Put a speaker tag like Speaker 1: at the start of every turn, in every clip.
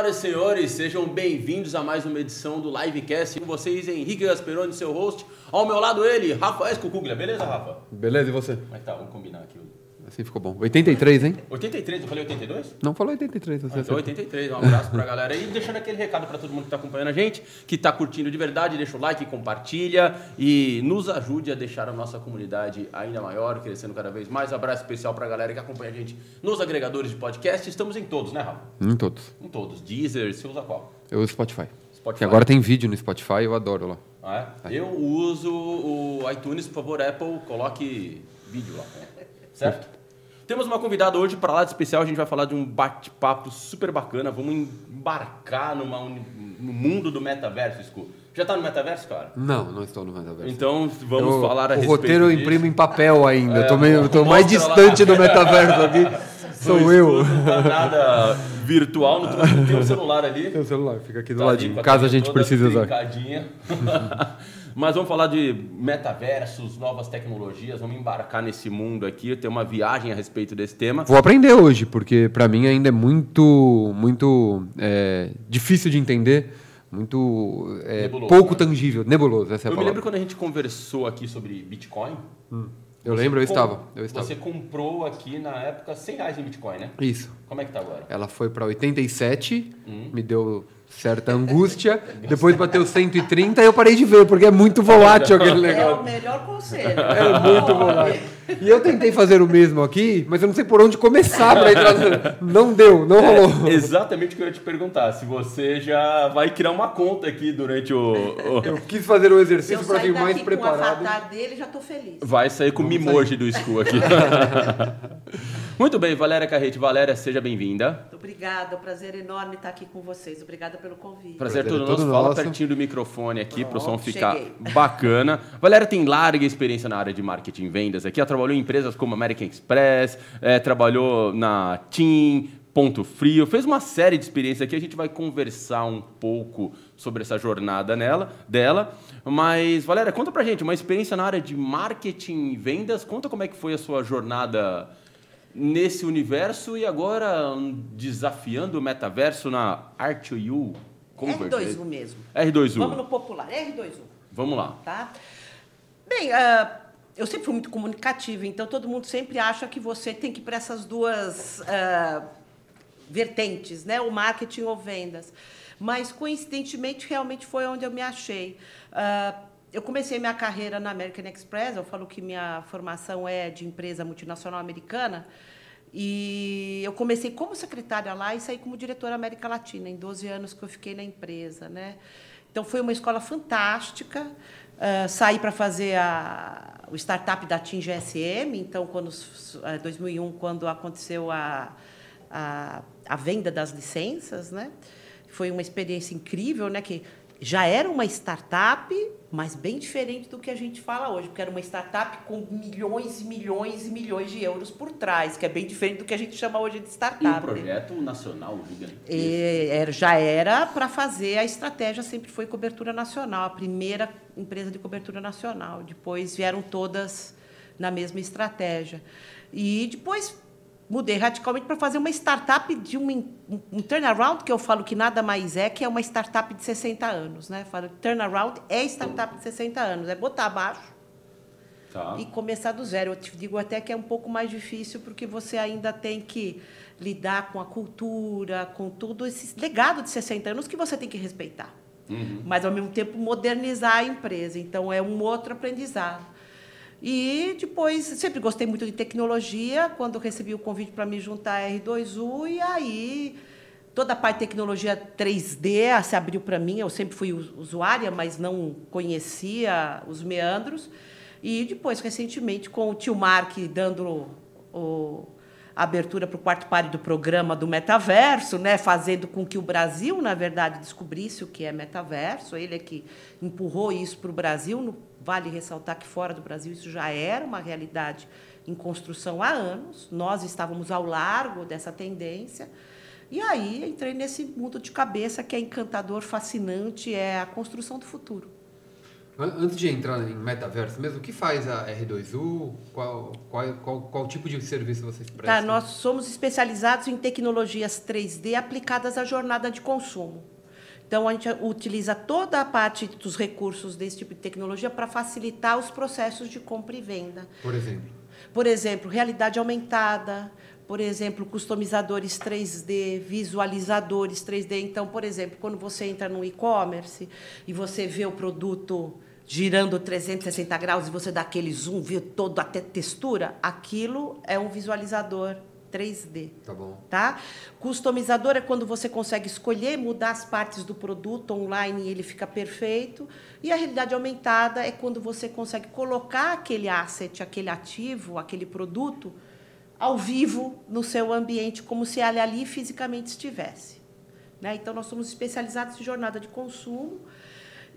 Speaker 1: Senhoras e senhores, sejam bem-vindos a mais uma edição do Livecast. Com vocês, Henrique Gasperoni, seu host. Ao meu lado ele, Rafael Escocuglia. Beleza, Rafa?
Speaker 2: Beleza, e você?
Speaker 1: Como é que tá? Vamos combinar aqui.
Speaker 2: Assim ficou bom. 83, hein?
Speaker 1: 83, eu falei 82?
Speaker 2: Não falou 83, você
Speaker 1: Ah, então
Speaker 2: acertou.
Speaker 1: 83, um abraço pra galera aí. Deixando aquele recado pra todo mundo que tá acompanhando a gente, que tá curtindo de verdade, deixa o like, compartilha e nos ajude a deixar a nossa comunidade ainda maior, crescendo cada vez mais. Abraço especial pra galera que acompanha a gente nos agregadores de podcast. Estamos em todos, né, Rafa?
Speaker 2: Em todos.
Speaker 1: Em todos. Deezer, você usa qual?
Speaker 2: Eu uso Spotify.
Speaker 1: Spotify.
Speaker 2: Que agora tem vídeo no Spotify, eu adoro lá.
Speaker 1: Ah, é? Eu uso o iTunes, por favor, Apple, coloque vídeo lá. Certo? Temos uma convidada hoje para lá de especial, a gente vai falar de um bate-papo super bacana. Vamos embarcar numa no mundo do metaverso, Scu. Já tá no metaverso, cara?
Speaker 2: Não, não estou no metaverso.
Speaker 1: Então vamos
Speaker 2: Eu-
Speaker 1: falar a
Speaker 2: O
Speaker 1: respeito
Speaker 2: roteiro eu
Speaker 1: disso.
Speaker 2: imprimo em papel ainda.
Speaker 1: É,
Speaker 2: eu tô, meio, eu tô mais
Speaker 1: lá.
Speaker 2: distante do metaverso aqui. Sou eu.
Speaker 1: Não tá nada virtual, não tem um celular ali.
Speaker 2: Tem o celular, fica aqui do
Speaker 1: Tá ali
Speaker 2: ladinho.
Speaker 1: com a
Speaker 2: Caso a gente precise usar.
Speaker 1: Mas vamos falar de metaversos, novas tecnologias, vamos embarcar nesse mundo aqui, ter uma viagem a respeito desse tema.
Speaker 2: Vou aprender hoje, porque pra mim ainda é muito, muito é, difícil de entender, muito é,
Speaker 1: Nebuloso,
Speaker 2: pouco
Speaker 1: né?
Speaker 2: tangível, nebuloso, essa é
Speaker 1: Eu me lembro quando a gente conversou aqui sobre Bitcoin.
Speaker 2: Eu
Speaker 1: Você
Speaker 2: lembro, eu estava, eu estava.
Speaker 1: Você comprou aqui na época 100 reais em Bitcoin, né?
Speaker 2: Isso.
Speaker 1: Como é que tá agora?
Speaker 2: Ela foi para 87,
Speaker 1: Hum.
Speaker 2: me deu certa angústia. Depois bateu 130 e eu parei de ver, porque é muito volátil aquele
Speaker 3: É o
Speaker 2: negócio.
Speaker 3: melhor conselho.
Speaker 2: É muito volátil. E eu tentei fazer o mesmo aqui, mas eu não sei por onde começar para entrar. no- Não deu, não rolou.
Speaker 1: É exatamente o que eu ia te perguntar. Se você já vai criar uma conta aqui durante o. o-
Speaker 2: Eu quis fazer o
Speaker 3: Se eu
Speaker 2: exercício para vir mais
Speaker 3: daqui com o
Speaker 2: preparado.
Speaker 3: avatar dele, já tô feliz.
Speaker 1: Vai sair com o mimoji do School aqui. Muito bem, Valéria Carrete. Valéria, seja bem-vinda.
Speaker 3: Obrigada, é um prazer enorme estar aqui com vocês. Obrigada pelo
Speaker 1: Prazer
Speaker 3: convite.
Speaker 2: Prazer é
Speaker 1: todo
Speaker 2: todo
Speaker 1: nosso. Fala
Speaker 2: nosso.
Speaker 1: pertinho do microfone aqui para o som ficar
Speaker 3: cheguei.
Speaker 1: bacana. Valéria tem larga experiência na área de marketing e vendas aqui. Ela trabalhou em empresas como American Express, eh, trabalhou na TIM, Ponto Frio, fez uma série de experiências aqui. A gente vai conversar um pouco sobre essa jornada nela, dela. Mas, Valéria, conta pra gente, uma experiência na área de marketing e vendas. Conta como é que foi a sua jornada nesse universo e agora desafiando o metaverso na R2U Convergence.
Speaker 3: R2U mesmo.
Speaker 1: R2U.
Speaker 3: Vamos no popular, R2U,
Speaker 1: Vamos lá.
Speaker 3: tá? Bem, ah, eu sempre fui muito comunicativa, então todo mundo sempre acha que você tem que ir para essas duas ah, vertentes, né? O marketing ou vendas. Mas, coincidentemente, realmente foi onde eu me achei. Ah, eu comecei minha carreira na American Express, eu falo que minha formação é de empresa multinacional americana, e eu comecei como secretária lá e saí como diretora América Latina, em 12 anos que eu fiquei na empresa. Né? Então, foi uma escola fantástica. Ah, saí para fazer a, o startup da TIM GSM, então, quando, eh, 2001, quando aconteceu a, a, a venda das licenças, né? Foi uma experiência incrível, né? Que já era uma startup, mas bem diferente do que a gente fala hoje, porque era uma startup com milhões e milhões e milhões de euros por trás, que é bem diferente do que a gente chama hoje de
Speaker 1: E um
Speaker 3: startup.
Speaker 1: projeto nacional gigante.
Speaker 3: E era- já era para fazer a estratégia, sempre foi cobertura nacional, a primeira empresa de cobertura nacional. Depois vieram todas na mesma estratégia. E depois mudei radicalmente para fazer uma startup de um, um, um turnaround, que eu falo que nada mais é, que é uma startup de 60 anos. Né? Falo, turnaround é startup de 60 anos, é botar abaixo
Speaker 1: Tá.
Speaker 3: e começar do zero. Eu te digo até que é um pouco mais difícil, porque você ainda tem que lidar com a cultura, com todo esse legado de 60 anos que você tem que respeitar.
Speaker 1: Uhum.
Speaker 3: Mas, ao mesmo tempo, modernizar a empresa. Então, é um outro aprendizado. E depois, sempre gostei muito de tecnologia, quando recebi o convite para me juntar à R2U, e aí toda a parte de tecnologia 3D se abriu para mim. Eu sempre fui us- usuária, mas não conhecia os meandros. E depois, recentemente, com o tio Mark dando o, abertura para o quarto pare do programa do metaverso, né, fazendo com que o Brasil, na verdade, descobrisse o que é metaverso. Ele é que empurrou isso para o Brasil. Vale ressaltar que fora do Brasil isso já era uma realidade em construção há anos. Nós estávamos ao largo dessa tendência. E aí entrei nesse mundo de cabeça que é encantador, fascinante, é a construção do futuro.
Speaker 2: Antes de entrar em metaverso mesmo, o que faz a R2U? Qual, qual, qual, qual tipo de serviço vocês
Speaker 3: Tá,
Speaker 2: prestam?
Speaker 3: nós somos especializados em tecnologias 3D aplicadas à jornada de consumo. Então, a gente utiliza toda a parte dos recursos desse tipo de tecnologia para facilitar os processos de compra e venda.
Speaker 2: Por exemplo.
Speaker 3: Por exemplo, realidade aumentada, por exemplo, customizadores 3D, visualizadores 3D. Então, por exemplo, quando você entra no e-commerce e você vê o produto girando 360 graus e você dá aquele zoom, vê toda a textura, aquilo é um visualizador 3D.
Speaker 2: Tá bom.
Speaker 3: Tá? Customizador é quando você consegue escolher mudar as partes do produto online e ele fica perfeito. E a realidade aumentada é quando você consegue colocar aquele asset, aquele ativo, aquele produto ao vivo no seu ambiente, como se ele ali fisicamente estivesse. Né? Então, nós somos especializados em jornada de consumo.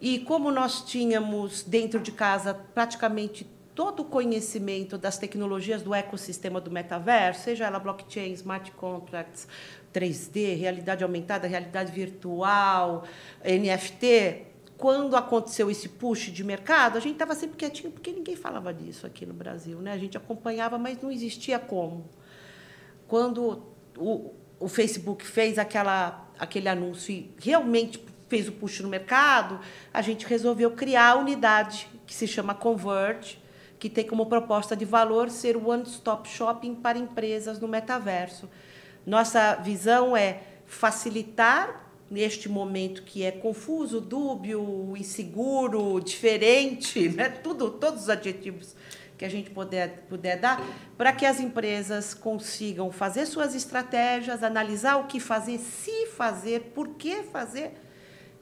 Speaker 3: E como nós tínhamos dentro de casa praticamente todo o conhecimento das tecnologias do ecossistema do metaverso, seja ela blockchain, smart contracts, 3D, realidade aumentada, realidade virtual, NFT, quando aconteceu esse push de mercado, a gente estava sempre quietinho, porque ninguém falava disso aqui no Brasil. Né? A gente acompanhava, mas não existia como. Quando o, o Facebook fez aquela, aquele anúncio e realmente fez o push no mercado, a gente resolveu criar a unidade que se chama Convert, que tem como proposta de valor ser o one-stop shopping para empresas no metaverso. Nossa visão é facilitar neste momento que é confuso, dúbio, inseguro, diferente, né? Tudo, todos os adjetivos que a gente puder, puder dar, para que as empresas consigam fazer suas estratégias, analisar o que fazer, se fazer, por que fazer.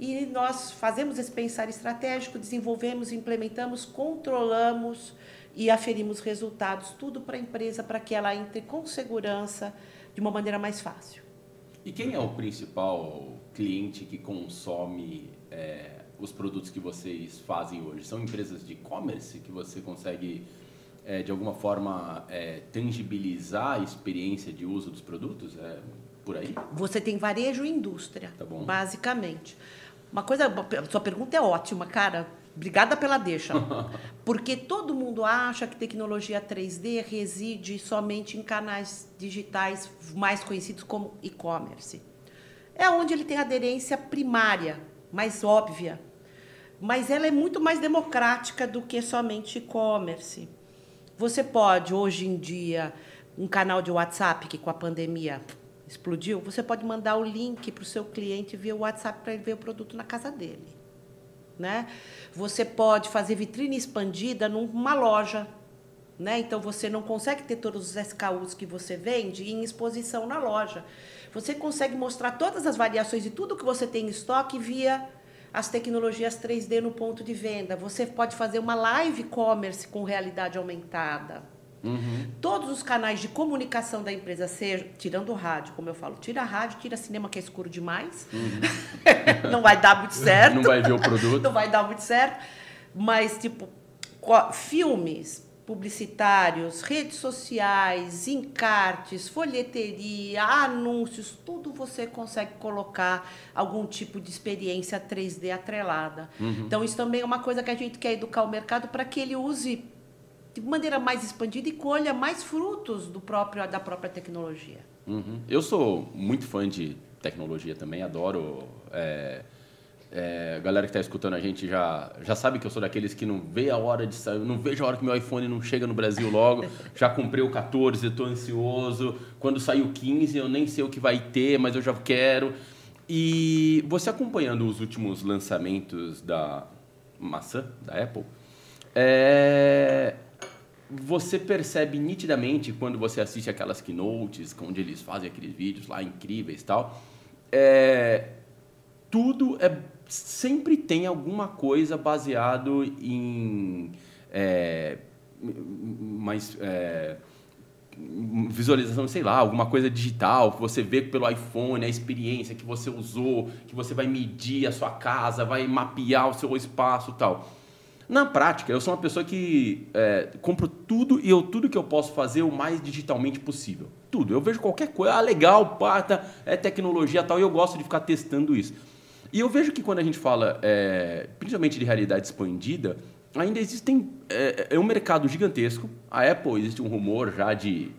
Speaker 3: E nós fazemos esse pensar estratégico, desenvolvemos, implementamos, controlamos e aferimos resultados, tudo para a empresa, para que ela entre com segurança, de uma maneira mais fácil.
Speaker 1: E quem é o principal cliente que consome é, os produtos que vocês fazem hoje? São empresas de e-commerce que você consegue, é, de alguma forma, é, tangibilizar a experiência de uso dos produtos? É por aí?
Speaker 3: Você tem varejo e indústria,
Speaker 1: Tá bom.
Speaker 3: basicamente. Uma coisa, sua pergunta é ótima, cara. Obrigada pela deixa. Porque todo mundo acha que tecnologia 3D reside somente em canais digitais mais conhecidos como e-commerce. É onde ele tem aderência primária, mais óbvia. Mas ela é muito mais democrática do que somente e-commerce. Você pode, hoje em dia, um canal de WhatsApp que com a pandemia explodiu, você pode mandar o link para o seu cliente via WhatsApp para ele ver o produto na casa dele. Né? Você pode fazer vitrine expandida numa loja. Né? Então, você não consegue ter todos os SKUs que você vende em exposição na loja. Você consegue mostrar todas as variações de tudo que você tem em estoque via as tecnologias 3D no ponto de venda. Você pode fazer uma live commerce com realidade aumentada.
Speaker 1: Uhum.
Speaker 3: Todos os canais de comunicação da empresa, seja, tirando o rádio, como eu falo, tira rádio, tira cinema que é escuro demais. não vai dar muito certo.
Speaker 1: Não vai ver o produto.
Speaker 3: não vai dar muito certo. Mas, tipo, filmes publicitários, redes sociais, encartes, folheteria, anúncios, tudo você consegue colocar algum tipo de experiência 3D atrelada. Então, isso também é uma coisa que a gente quer educar o mercado para que ele use de maneira mais expandida e colha mais frutos do próprio, da própria tecnologia.
Speaker 1: Uhum. Eu sou muito fã de tecnologia também, adoro. É, é, a galera que está escutando a gente já, já sabe que eu sou daqueles que não vê a hora de sair, não vejo a hora que meu iPhone não chega no Brasil logo. já comprei o 14, estou ansioso. Quando sair o 15, eu nem sei o que vai ter, mas eu já quero. E você acompanhando os últimos lançamentos da maçã, da Apple, é, você percebe nitidamente quando você assiste aquelas keynotes, onde eles fazem aqueles vídeos lá incríveis e tal, é, tudo é sempre tem alguma coisa baseado em é, mais é, visualização, sei lá, alguma coisa digital que você vê pelo iPhone, a experiência que você usou, que você vai medir a sua casa, vai mapear o seu espaço, tal. Na prática, eu sou uma pessoa que é, compro tudo e eu tudo que eu posso fazer o mais digitalmente possível. Tudo. Eu vejo qualquer coisa, ah, legal, pata, é tecnologia tal, e eu gosto de ficar testando isso. E eu vejo que quando a gente fala, é, principalmente de realidade expandida, ainda existem. É, é um mercado gigantesco. A Apple, existe um rumor já de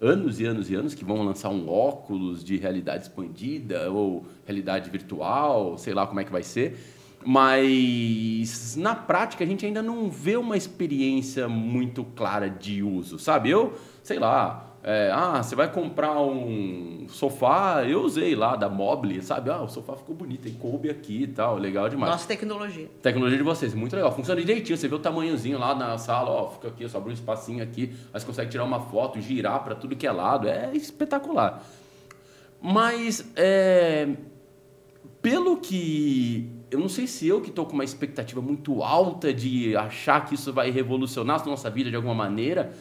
Speaker 1: anos e anos e anos que vão lançar um óculos de realidade expandida ou realidade virtual, sei lá como é que vai ser. Mas na prática a gente ainda não vê uma experiência muito clara de uso, sabe? Eu, sei lá, é, ah, você vai comprar um sofá, eu usei lá da Mobile, sabe? Ah, o sofá ficou bonito, tem coube aqui e tal, legal demais.
Speaker 3: Nossa tecnologia.
Speaker 1: Tecnologia de vocês, muito legal. Funciona direitinho, você vê o tamanhozinho lá na sala, ó, fica aqui, só abre um espacinho aqui, aí você consegue tirar uma foto, girar para tudo que é lado, é espetacular. Mas, é, pelo que eu não sei se eu que estou com uma expectativa muito alta de achar que isso vai revolucionar a nossa vida de alguma maneira,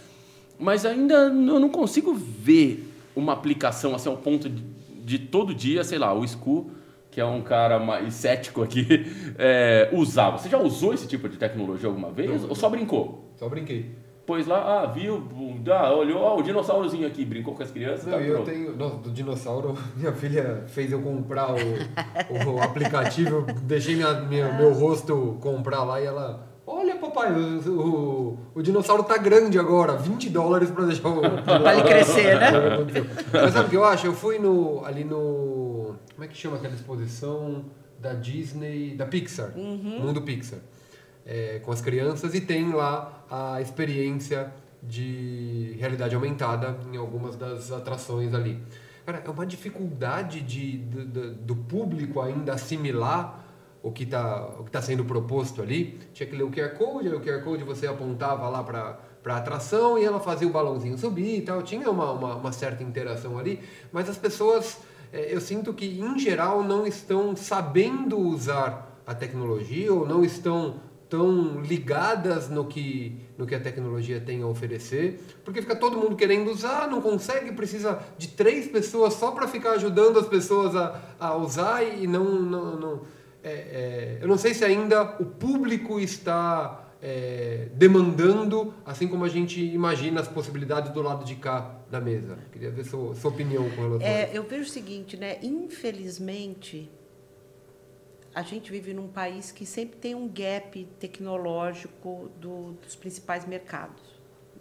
Speaker 1: mas ainda eu não consigo ver uma aplicação assim ao ponto de, de todo dia, sei lá, o Scu, que é um cara mais cético aqui, é, usar. Você já usou esse tipo de tecnologia alguma vez não, ou só brincou?
Speaker 2: Só brinquei
Speaker 1: pôs lá, ah, viu, ah, olhou, ó, o dinossaurozinho aqui, brincou com as crianças.
Speaker 2: Não, tá eu pronto. tenho. Nossa, do dinossauro, minha filha fez eu comprar o, o aplicativo, eu deixei minha, minha, meu rosto comprar lá e ela. Olha, papai, o, o, o dinossauro tá grande agora, 20 dólares pra deixar o.
Speaker 3: pra ele crescer, né?
Speaker 2: Mas sabe o que eu acho? Eu fui no, ali no. Como é que chama aquela exposição da Disney, da Pixar? Uhum. Mundo Pixar é, com as crianças e tem lá a experiência de realidade aumentada em algumas das atrações ali. Cara, é uma dificuldade de, de, de do público ainda assimilar o que está tá sendo proposto ali. Tinha que ler o QR Code, o QR Code você apontava lá para para atração e ela fazia o balãozinho subir e tal. Tinha uma, uma, uma certa interação ali, mas as pessoas, é, eu sinto que em geral não estão sabendo usar a tecnologia ou não estão tão ligadas no que, no que a tecnologia tem a oferecer, porque fica todo mundo querendo usar, não consegue, precisa de três pessoas só para ficar ajudando as pessoas a, a usar e não. não, não é, é, eu não sei se ainda o público está é, demandando, assim como a gente imagina as possibilidades do lado de cá da mesa. Queria ver sua, sua opinião com relação
Speaker 3: é,
Speaker 2: a isso.
Speaker 3: Eu vejo o seguinte, né? Infelizmente, a gente vive num país que sempre tem um gap tecnológico do, dos principais mercados.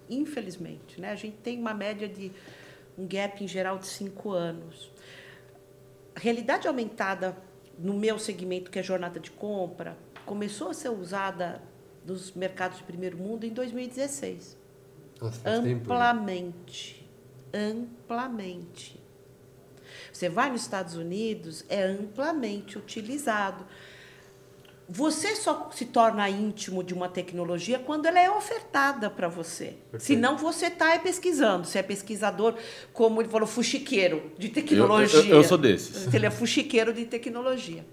Speaker 3: Infelizmente, né? A gente tem uma média de um gap em geral de cinco anos. A realidade aumentada no meu segmento, que é jornada de compra, começou a ser usada nos mercados de primeiro mundo em 2016. Nossa, amplamente. Tempo, amplamente. Você vai nos Estados Unidos, é amplamente utilizado. Você só se torna íntimo de uma tecnologia quando ela é ofertada para você. Perfeito. Senão você está pesquisando. Você é pesquisador, como ele falou, fuxiqueiro de tecnologia.
Speaker 1: Eu, eu, eu sou desses.
Speaker 3: Ele é fuxiqueiro de tecnologia.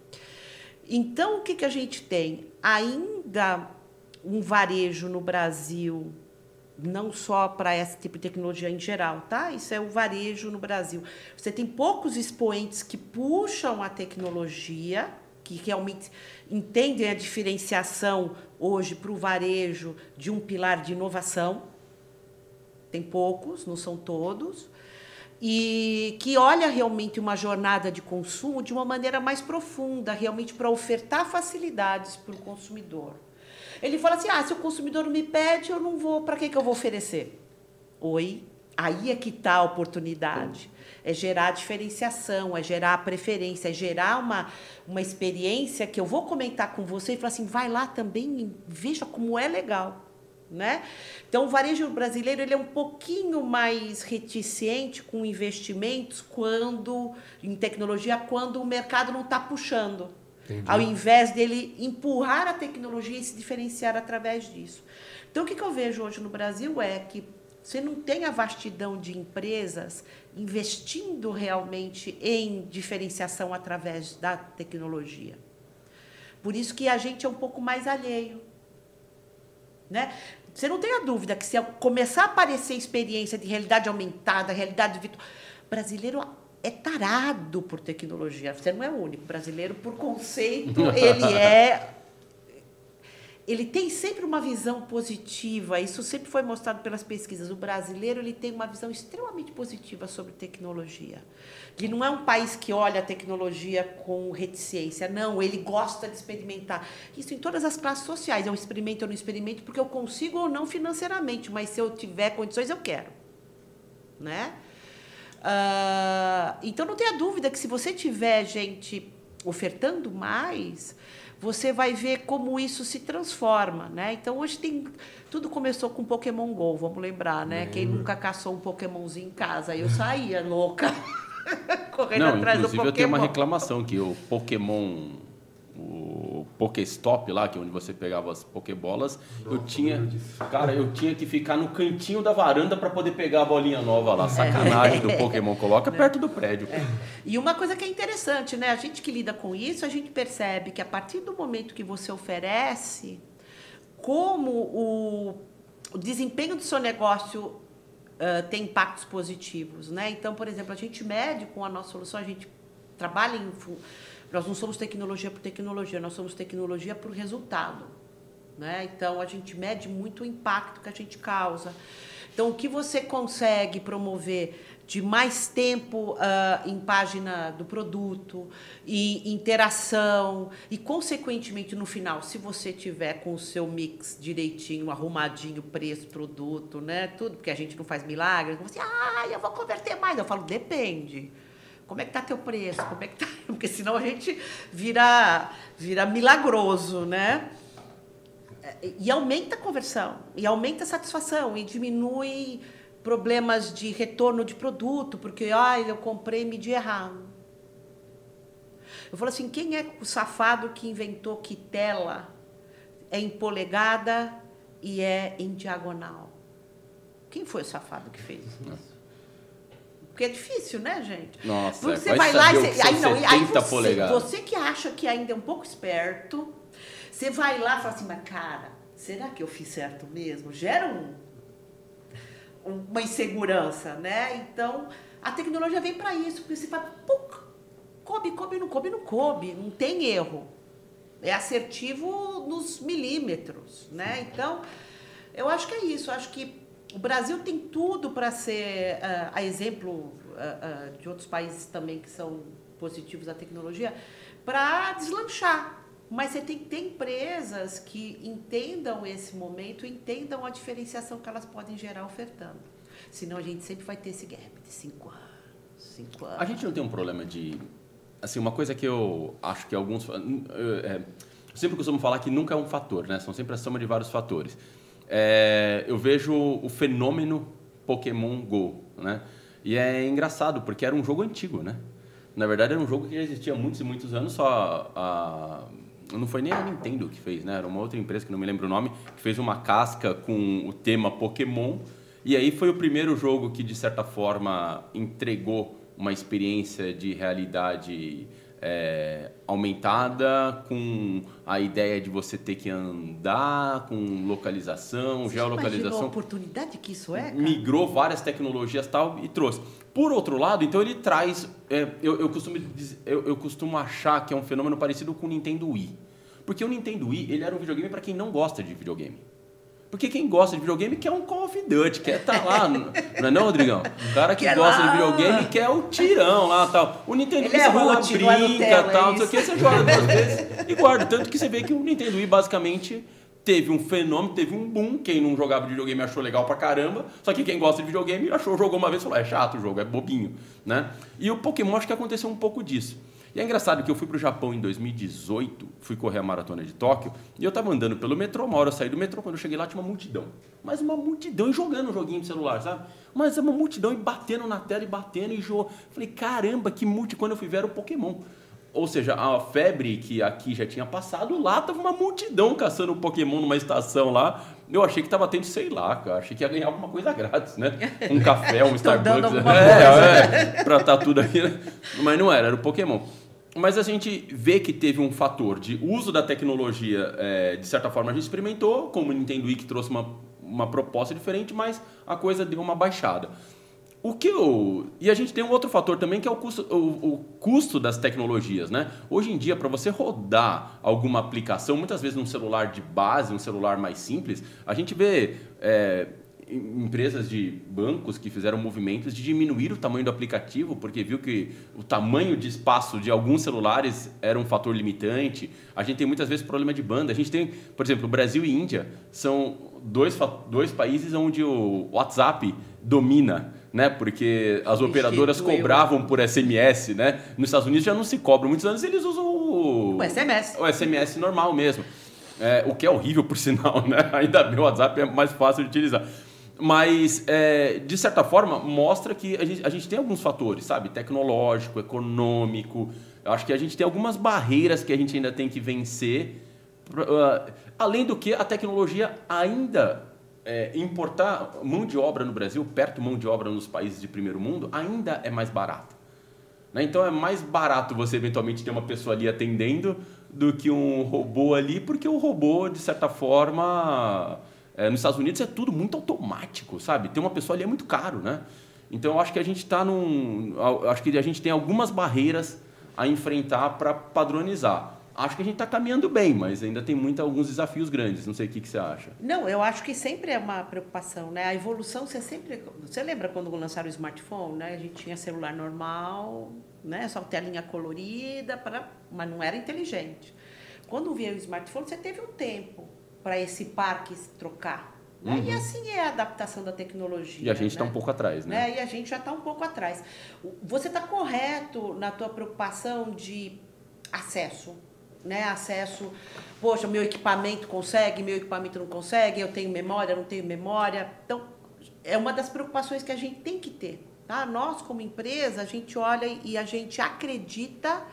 Speaker 3: Então, o que, que a gente tem? Ainda um varejo no Brasil não só para esse tipo de tecnologia em geral, tá? Isso é o varejo no Brasil. Você tem poucos expoentes que puxam a tecnologia, que realmente entendem a diferenciação hoje para o varejo de um pilar de inovação. Tem poucos, não são todos. E que olha realmente uma jornada de consumo de uma maneira mais profunda, realmente para ofertar facilidades para o consumidor. Ele fala assim: ah, se o consumidor me pede, eu não vou, para que, que eu vou oferecer? Oi? Aí é que está a oportunidade. É gerar diferenciação, é gerar preferência, é gerar uma, uma experiência que eu vou comentar com você e falar assim: vai lá também e veja como é legal. Né? Então, o varejo brasileiro ele é um pouquinho mais reticente com investimentos quando em tecnologia quando o mercado não está puxando. Entendi. Ao invés dele empurrar a tecnologia e se diferenciar através disso. Então, o que, que eu vejo hoje no Brasil é que você não tem a vastidão de empresas investindo realmente em diferenciação através da tecnologia. Por isso que a gente é um pouco mais alheio. Né? Você não tem a dúvida que se começar a aparecer experiência de realidade aumentada, realidade virtual, brasileiro é tarado por tecnologia. Você não é o único brasileiro, por conceito, ele é ele tem sempre uma visão positiva, isso sempre foi mostrado pelas pesquisas. O brasileiro ele tem uma visão extremamente positiva sobre tecnologia. Ele não é um país que olha a tecnologia com reticência, não, ele gosta de experimentar. Isso em todas as classes sociais. Eu experimento ou não experimento porque eu consigo ou não financeiramente, mas se eu tiver condições, eu quero. Né? Uh, então não tenha dúvida que se você tiver gente ofertando mais, você vai ver como isso se transforma, né? Então hoje tem tudo começou com Pokémon Go, vamos lembrar, né? Quem nunca caçou um Pokémonzinho em casa? Eu saía louca correndo
Speaker 1: Não,
Speaker 3: atrás do Pokémon.
Speaker 1: eu tenho uma reclamação que o Pokémon o Pokéstop lá, que é onde você pegava as Pokébolas, eu tinha, cara, eu tinha que ficar no cantinho da varanda para poder pegar a bolinha nova lá. Sacanagem do Pokémon, coloca é. perto do prédio. É.
Speaker 3: E uma coisa que é interessante, né? A gente que lida com isso, a gente percebe que a partir do momento que você oferece, como o, o desempenho do seu negócio uh, tem impactos positivos, né? Então, por exemplo, a gente mede com a nossa solução, a gente trabalha em nós não somos tecnologia por tecnologia, nós somos tecnologia por resultado. Né? Então, a gente mede muito o impacto que a gente causa. Então, o que você consegue promover de mais tempo uh, em página do produto e interação e consequentemente no final se você tiver com o seu mix direitinho arrumadinho preço produto né tudo porque a gente não faz milagre você ah eu vou converter mais eu falo depende como é que tá teu preço? Como é que tá? Porque senão a gente vira, vira milagroso, né? E aumenta a conversão, e aumenta a satisfação, e diminui problemas de retorno de produto, porque ah, eu comprei e medi errado. Eu falo assim, quem é o safado que inventou que tela é em polegada e é em diagonal? Quem foi o safado que fez isso? Porque é difícil, né, gente?
Speaker 1: Nossa,
Speaker 3: Porque
Speaker 1: você vai lá e você, aí, não, aí
Speaker 3: você, você que acha que ainda é um pouco esperto, você vai lá e fala assim, mas cara, será que eu fiz certo mesmo? Gera um, uma insegurança, né? Então, a tecnologia vem para isso, porque você fala, coube, coube, não coube, não coube, não tem erro. É assertivo nos milímetros, né? Então, eu acho que é isso, eu acho que o Brasil tem tudo para ser, uh, a exemplo uh, uh, de outros países também que são positivos à tecnologia, para deslanchar. Mas você tem que ter empresas que entendam esse momento, entendam a diferenciação que elas podem gerar ofertando. Senão a gente sempre vai ter esse gap de cinco anos, cinco anos.
Speaker 1: A gente não tem um problema de... Assim, uma coisa que eu acho que alguns... É, eu sempre costumo falar que nunca é um fator, né? São sempre a soma de vários fatores é, eu vejo o fenômeno Pokémon Go, né? E é engraçado, porque era um jogo antigo, né? Na verdade, era um jogo que já existia há muitos e muitos anos, só a... Não foi nem a Nintendo que fez, né? Era uma outra empresa que não me lembro o nome, que fez uma casca com o tema Pokémon. E aí foi o primeiro jogo que, de certa forma, entregou uma experiência de realidade é, aumentada, com a ideia de você ter que andar, com localização, você geolocalização. a
Speaker 3: oportunidade que isso é? Cara?
Speaker 1: Migrou várias tecnologias tal e trouxe. Por outro lado, então ele traz. É, eu, eu, costumo dizer, eu, eu costumo achar que é um fenômeno parecido com o Nintendo Wii. Porque o Nintendo Wii ele era um videogame para quem não gosta de videogame. Porque quem gosta de videogame quer um Call of Duty, quer estar tá lá. Não é não, Rodrigão? O cara que quer gosta lá. de videogame quer o tirão lá tal. O Nintendo Wii é você vai lá, brinca e tal, não sei o que, você joga duas vezes e guarda. Tanto que você vê que o Nintendo Wii basicamente teve um fenômeno, teve um boom. Quem não jogava videogame achou legal pra caramba. Só que quem gosta de videogame achou, jogou uma vez e falou: é chato o jogo, é bobinho. Né? E o Pokémon acho que aconteceu um pouco disso. E é engraçado que eu fui para o Japão em 2018, fui correr a maratona de Tóquio, e eu estava andando pelo metrô, uma hora eu saí do metrô, quando eu cheguei lá tinha uma multidão. Mas uma multidão e jogando um joguinho de celular, sabe? Mas é uma multidão e batendo na tela e batendo e jogando. Falei, caramba, que multi quando eu fui ver era o Pokémon. Ou seja, a febre que aqui já tinha passado, lá tava uma multidão caçando um Pokémon numa estação lá. Eu achei que tava tendo, sei lá, cara. Achei que ia ganhar alguma coisa grátis, né? Um café, um Starbucks. É, é, pra estar tá tudo aqui. Né? Mas não era, era o Pokémon. Mas a gente vê que teve um fator de uso da tecnologia, é, de certa forma a gente experimentou, como o Nintendo Wii que trouxe uma, uma proposta diferente, mas a coisa deu uma baixada. o que eu. E a gente tem um outro fator também que é o custo, o, o custo das tecnologias, né? Hoje em dia, para você rodar alguma aplicação, muitas vezes num celular de base, um celular mais simples, a gente vê. É, empresas de bancos que fizeram movimentos de diminuir o tamanho do aplicativo, porque viu que o tamanho de espaço de alguns celulares era um fator limitante. A gente tem muitas vezes problema de banda. A gente tem, por exemplo, Brasil e Índia são dois, dois países onde o WhatsApp domina. Né? Porque as operadoras cobravam por SMS, né? Nos Estados Unidos já não se cobra. Muitos anos eles usam o,
Speaker 3: o SMS.
Speaker 1: O SMS normal mesmo. É, o que é horrível, por sinal, né? Ainda bem o WhatsApp é mais fácil de utilizar. Mas, é, de certa forma, mostra que a gente, a gente tem alguns fatores, sabe? Tecnológico, econômico. Eu acho que a gente tem algumas barreiras que a gente ainda tem que vencer. Uh, além do que a tecnologia ainda é, importar mão de obra no Brasil, perto mão de obra nos países de primeiro mundo, ainda é mais barato. Né? Então é mais barato você eventualmente ter uma pessoa ali atendendo do que um robô ali, porque o robô, de certa forma é, nos Estados Unidos é tudo muito automático, sabe? Ter uma pessoa ali é muito caro, né? Então eu acho que a gente está num. Acho que a gente tem algumas barreiras a enfrentar para padronizar. Acho que a gente está caminhando bem, mas ainda tem muito, alguns desafios grandes. Não sei o que, que você acha.
Speaker 3: Não, eu acho que sempre é uma preocupação, né? A evolução, você sempre. Você lembra quando lançaram o smartphone, né? A gente tinha celular normal, né? Só telinha colorida, para... mas não era inteligente. Quando veio o smartphone, você teve um tempo para esse parque se trocar. Né? Uhum. E assim é a adaptação da tecnologia.
Speaker 1: E a gente está
Speaker 3: né?
Speaker 1: um pouco atrás, né?
Speaker 3: né? E a gente já está um pouco atrás. Você está correto na tua preocupação de acesso, né? Acesso, poxa, meu equipamento consegue, meu equipamento não consegue, eu tenho memória, não tenho memória. Então, é uma das preocupações que a gente tem que ter. Tá? Nós, como empresa, a gente olha e a gente acredita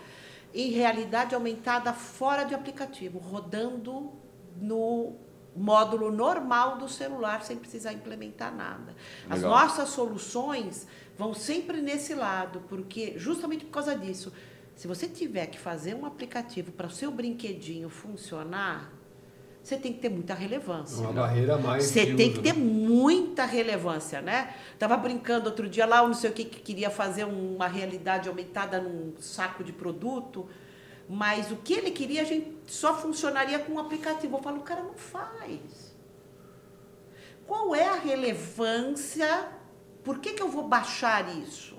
Speaker 3: em realidade aumentada fora de aplicativo, rodando no módulo normal do celular sem precisar implementar nada. Legal. As nossas soluções vão sempre nesse lado, porque justamente por causa disso, se você tiver que fazer um aplicativo para o seu brinquedinho funcionar, você tem que ter muita relevância.
Speaker 2: Uma barreira mais.
Speaker 3: Você tem que ter né? muita relevância, né? Tava brincando outro dia lá, eu não sei o que, que queria fazer uma realidade aumentada num saco de produto. Mas o que ele queria, a gente só funcionaria com um aplicativo. Eu falo, o cara não faz. Qual é a relevância? Por que, que eu vou baixar isso?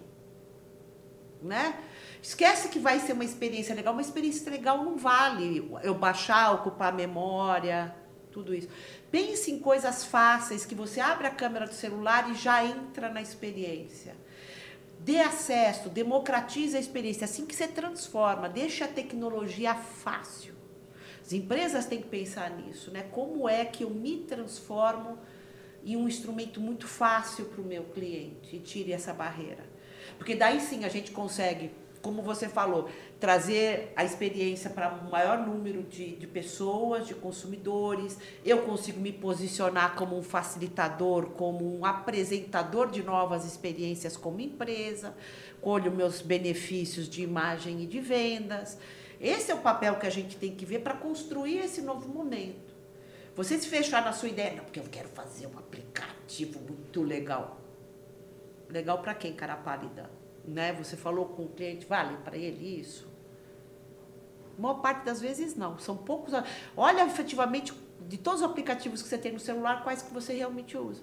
Speaker 3: Né? Esquece que vai ser uma experiência legal. Uma experiência legal não vale eu baixar, ocupar a memória, tudo isso. Pense em coisas fáceis que você abre a câmera do celular e já entra na experiência dê acesso, democratize a experiência, assim que você transforma, deixa a tecnologia fácil. As empresas têm que pensar nisso, né? Como é que eu me transformo em um instrumento muito fácil para o meu cliente e tire essa barreira? Porque daí sim a gente consegue como você falou, trazer a experiência para um maior número de, de pessoas, de consumidores. Eu consigo me posicionar como um facilitador, como um apresentador de novas experiências como empresa, colho meus benefícios de imagem e de vendas. Esse é o papel que a gente tem que ver para construir esse novo momento. Você se fechar na sua ideia, não, porque eu quero fazer um aplicativo muito legal. Legal para quem, cara pálida? né? Você falou com o cliente, vale para ele isso? A maior parte das vezes não. São poucos. Olha efetivamente de todos os aplicativos que você tem no celular, quais que você realmente usa.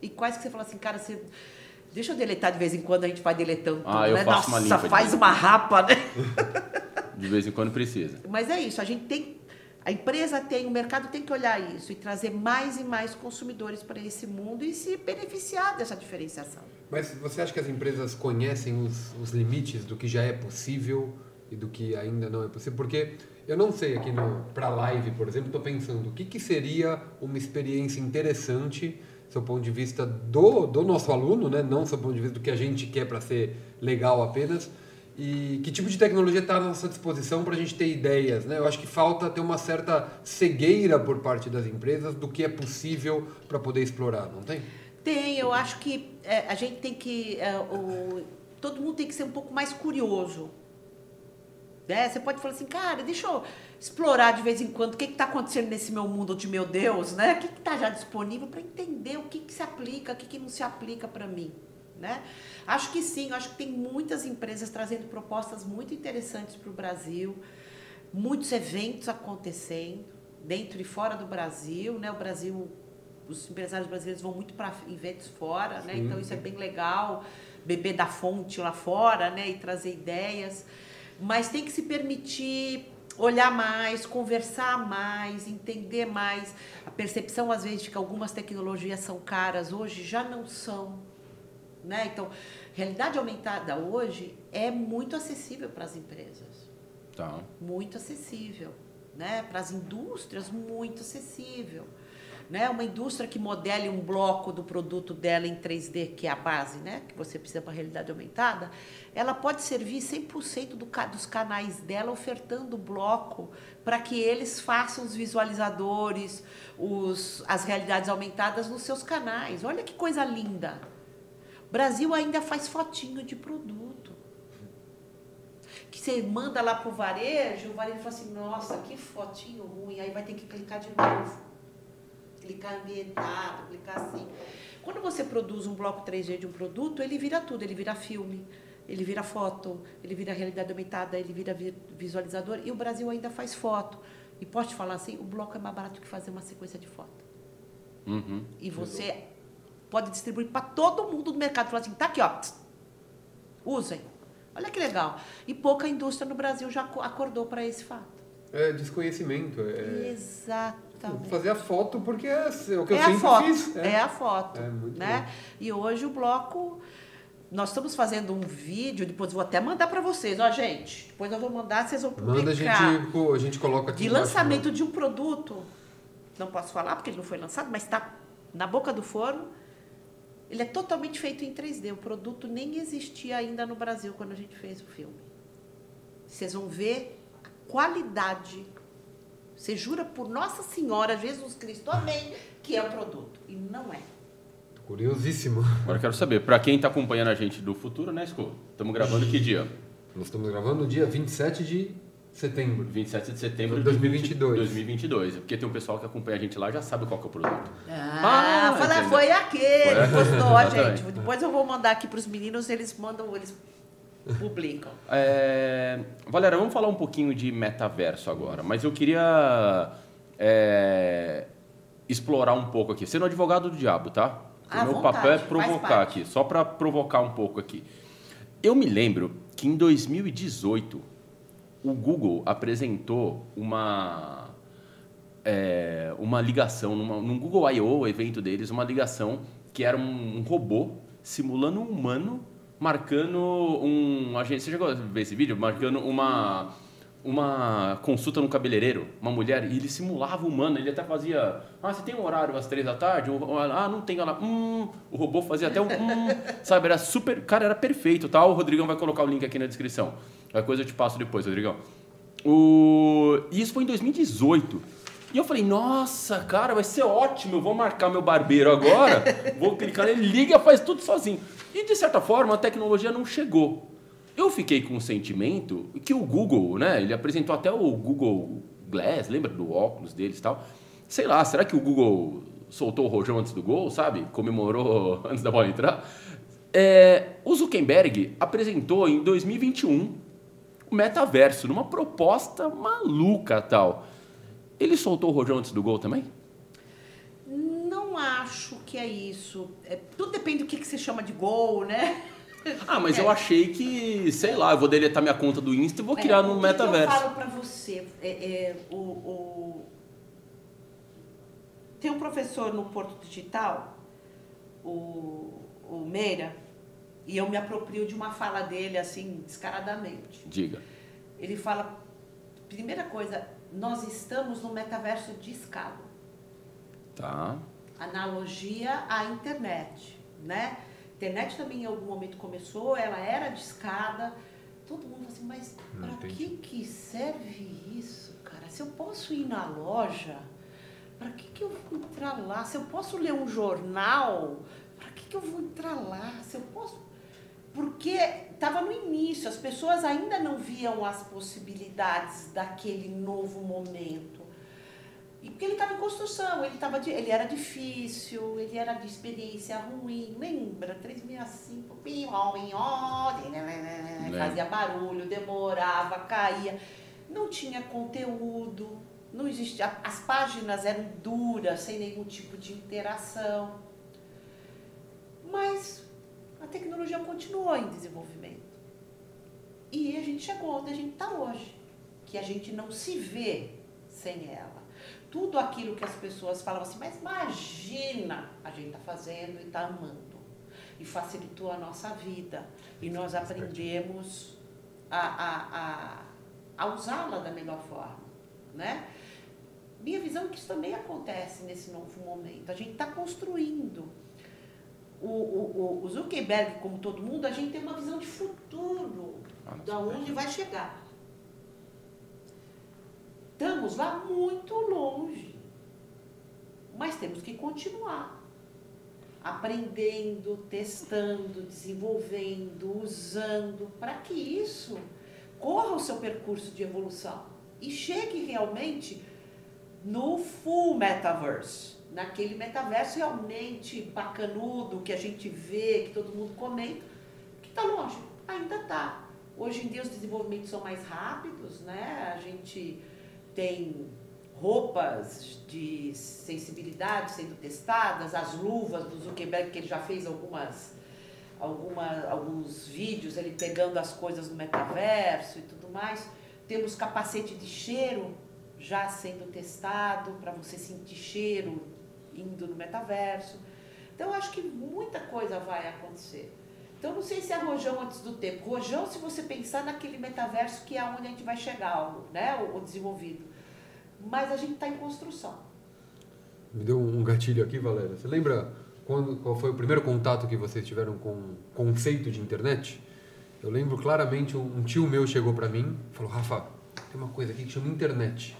Speaker 3: E quais que você fala assim, cara, você. Deixa eu deletar de vez em quando, a gente vai deletando
Speaker 1: ah,
Speaker 3: tudo,
Speaker 1: eu
Speaker 3: né?
Speaker 1: Faço
Speaker 3: Nossa,
Speaker 1: uma limpa
Speaker 3: faz uma rapa, né?
Speaker 1: de vez em quando precisa.
Speaker 3: Mas é isso, a gente tem a empresa tem, o mercado tem que olhar isso e trazer mais e mais consumidores para esse mundo e se beneficiar dessa diferenciação.
Speaker 2: Mas você acha que as empresas conhecem os, os limites do que já é possível e do que ainda não é possível? Porque eu não sei aqui para live, por exemplo, estou pensando o que, que seria uma experiência interessante do ponto de vista do, do nosso aluno, né? não do ponto de vista do que a gente quer para ser legal apenas, e que tipo de tecnologia está à nossa disposição para a gente ter ideias? Né? Eu acho que falta ter uma certa cegueira por parte das empresas do que é possível para poder explorar, não tem?
Speaker 3: Tem, eu acho que é, a gente tem que. É, o, todo mundo tem que ser um pouco mais curioso. Né? Você pode falar assim, cara, deixa eu explorar de vez em quando o que está acontecendo nesse meu mundo de meu Deus, né? O que está já disponível para entender o que, que se aplica, o que, que não se aplica para mim. né? Acho que sim, acho que tem muitas empresas trazendo propostas muito interessantes para o Brasil, muitos eventos acontecendo dentro e fora do Brasil, né? O Brasil, os empresários brasileiros vão muito para eventos fora, né? Então isso é bem legal, beber da fonte lá fora, né? E trazer ideias, mas tem que se permitir olhar mais, conversar mais, entender mais. A percepção, às vezes, de que algumas tecnologias são caras hoje já não são. Né? Então, realidade aumentada hoje é muito acessível para as empresas.
Speaker 1: Tá.
Speaker 3: Muito acessível. Né? Para as indústrias, muito acessível né? Uma indústria que modele um bloco do produto dela em 3D, que é a base, né? Que você precisa para a realidade aumentada, ela pode servir 100% do, dos canais dela ofertando bloco para que eles façam os visualizadores, os, as realidades aumentadas nos seus canais. Olha que coisa linda. Brasil ainda faz fotinho de produto que você manda lá para o varejo, o varejo fala assim, nossa, que fotinho ruim, aí vai ter que clicar de novo clicar ambientado, clicar assim. Quando você produz um bloco 3D de um produto, ele vira tudo, ele vira filme, ele vira foto, ele vira realidade aumentada, ele vira visualizador, e o Brasil ainda faz foto. E posso te falar assim, o bloco é mais barato que fazer uma sequência de foto.
Speaker 1: Uhum.
Speaker 3: E você pode distribuir para todo mundo do mercado. Falar assim, tá aqui, ó, usem. Olha que legal. E pouca indústria no Brasil já acordou para esse fato.
Speaker 2: É desconhecimento. É...
Speaker 3: Exato.
Speaker 2: Exatamente. Fazer a foto porque é, o que eu
Speaker 3: é
Speaker 2: sempre
Speaker 3: foto,
Speaker 2: fiz.
Speaker 3: É. é a foto. É né? Bom. E hoje o bloco. Nós estamos fazendo um vídeo, depois vou até mandar para vocês, ó, gente. Depois eu vou mandar, vocês vão publicar.
Speaker 2: Manda a gente, pô, a gente coloca aqui.
Speaker 3: De lançamento de um produto. Não posso falar porque ele não foi lançado, mas está na boca do forno. Ele é totalmente feito em 3D. O produto nem existia ainda no Brasil quando a gente fez o filme. Vocês vão ver a qualidade você jura por Nossa Senhora, Jesus Cristo, amém, que é o produto. E não é.
Speaker 2: Curiosíssimo.
Speaker 1: Agora eu quero saber, para quem está acompanhando a gente do futuro, né, Esco? Estamos gravando que dia?
Speaker 2: Nós estamos gravando no dia 27 de setembro.
Speaker 1: 27 de setembro
Speaker 2: de 2022.
Speaker 1: 2022. Porque tem um pessoal que acompanha a gente lá já sabe qual que é o produto.
Speaker 3: Ah, ah fala, foi aquele, foi postou, a gente. Depois eu vou mandar aqui para os meninos, eles mandam, eles publicam.
Speaker 1: É, Valéria, vamos falar um pouquinho de metaverso agora, mas eu queria é, explorar um pouco aqui. Sendo advogado do diabo, tá?
Speaker 3: O
Speaker 1: meu vontade, papel é provocar aqui, só para provocar um pouco aqui. Eu me lembro que em 2018 o Google apresentou uma é, uma ligação numa, num Google I.O. evento deles, uma ligação que era um, um robô simulando um humano marcando um. Você chegou a ver esse vídeo? Marcando uma. Uma consulta no cabeleireiro, uma mulher, e ele simulava humano, ele até fazia. Ah, você tem um horário às três da tarde? Ah, não tem. Ela, hum, o robô fazia até um. Hum, sabe, era super. Cara, era perfeito, tá? O Rodrigão vai colocar o link aqui na descrição. Qualquer coisa eu te passo depois, Rodrigão. O... E isso foi em 2018. E eu falei, nossa, cara, vai ser ótimo, eu vou marcar meu barbeiro agora, vou clicar, ele liga, faz tudo sozinho. E de certa forma a tecnologia não chegou. Eu fiquei com o sentimento que o Google, né, ele apresentou até o Google Glass, lembra do óculos deles e tal. Sei lá, será que o Google soltou o rojão antes do gol, sabe? Comemorou antes da bola entrar? É, o Zuckerberg apresentou em 2021 o metaverso, numa proposta maluca tal. Ele soltou o rojão antes do gol também?
Speaker 3: Não acho que é isso. É, tudo depende do que, que você chama de gol, né?
Speaker 1: Ah, mas é. eu achei que, sei lá, eu vou deletar minha conta do Insta e vou é, criar no metaverso.
Speaker 3: eu falo pra você, é, é, o, o, tem um professor no Porto Digital, o, o Meira, e eu me aproprio de uma fala dele, assim, descaradamente.
Speaker 1: Diga.
Speaker 3: Ele fala, primeira coisa, nós estamos no metaverso de escala.
Speaker 1: Tá.
Speaker 3: Analogia à internet, né? Internet também em algum momento começou, ela era de escada. Todo mundo assim, mas para que que serve isso, cara? Se eu posso ir na loja, para que que eu vou entrar lá? Se eu posso ler um jornal, para que que eu vou entrar lá? Se eu posso porque estava no início, as pessoas ainda não viam as possibilidades daquele novo momento. E porque ele estava em construção, ele, tava de, ele era difícil, ele era de experiência ruim, lembra? 3005, fazia barulho, demorava, caía, não tinha conteúdo, não existia, as páginas eram duras, sem nenhum tipo de interação. Mas a tecnologia continuou em desenvolvimento. E a gente chegou onde a gente está hoje, que a gente não se vê sem ela. Tudo aquilo que as pessoas falavam assim, mas imagina, a gente está fazendo e está amando. E facilitou a nossa vida. E nós aprendemos a, a, a, a usá-la da melhor forma. Né? Minha visão é que isso também acontece nesse novo momento. A gente está construindo o, o, o Zuckerberg, como todo mundo, a gente tem uma visão de futuro, ah, da onde vai chegar. Estamos lá muito longe, mas temos que continuar aprendendo, testando, desenvolvendo, usando, para que isso corra o seu percurso de evolução e chegue realmente no full metaverse naquele metaverso realmente bacanudo, que a gente vê, que todo mundo comenta, que está longe, ainda está. Hoje em dia os desenvolvimentos são mais rápidos, né? A gente tem roupas de sensibilidade sendo testadas, as luvas do Zuckerberg, que ele já fez algumas, alguma, alguns vídeos, ele pegando as coisas no metaverso e tudo mais. Temos capacete de cheiro já sendo testado para você sentir cheiro indo no metaverso. Então, eu acho que muita coisa vai acontecer. Então, não sei se é rojão antes do tempo. Rojão, se você pensar naquele metaverso que é onde a gente vai chegar, né, o, desenvolvido. Mas a gente está em construção.
Speaker 2: Me deu um gatilho aqui, Valéria. Você lembra quando, qual foi o primeiro contato que vocês tiveram com o conceito de internet? Eu lembro claramente, um tio meu chegou para mim falou, Rafa, tem uma coisa aqui que chama internet.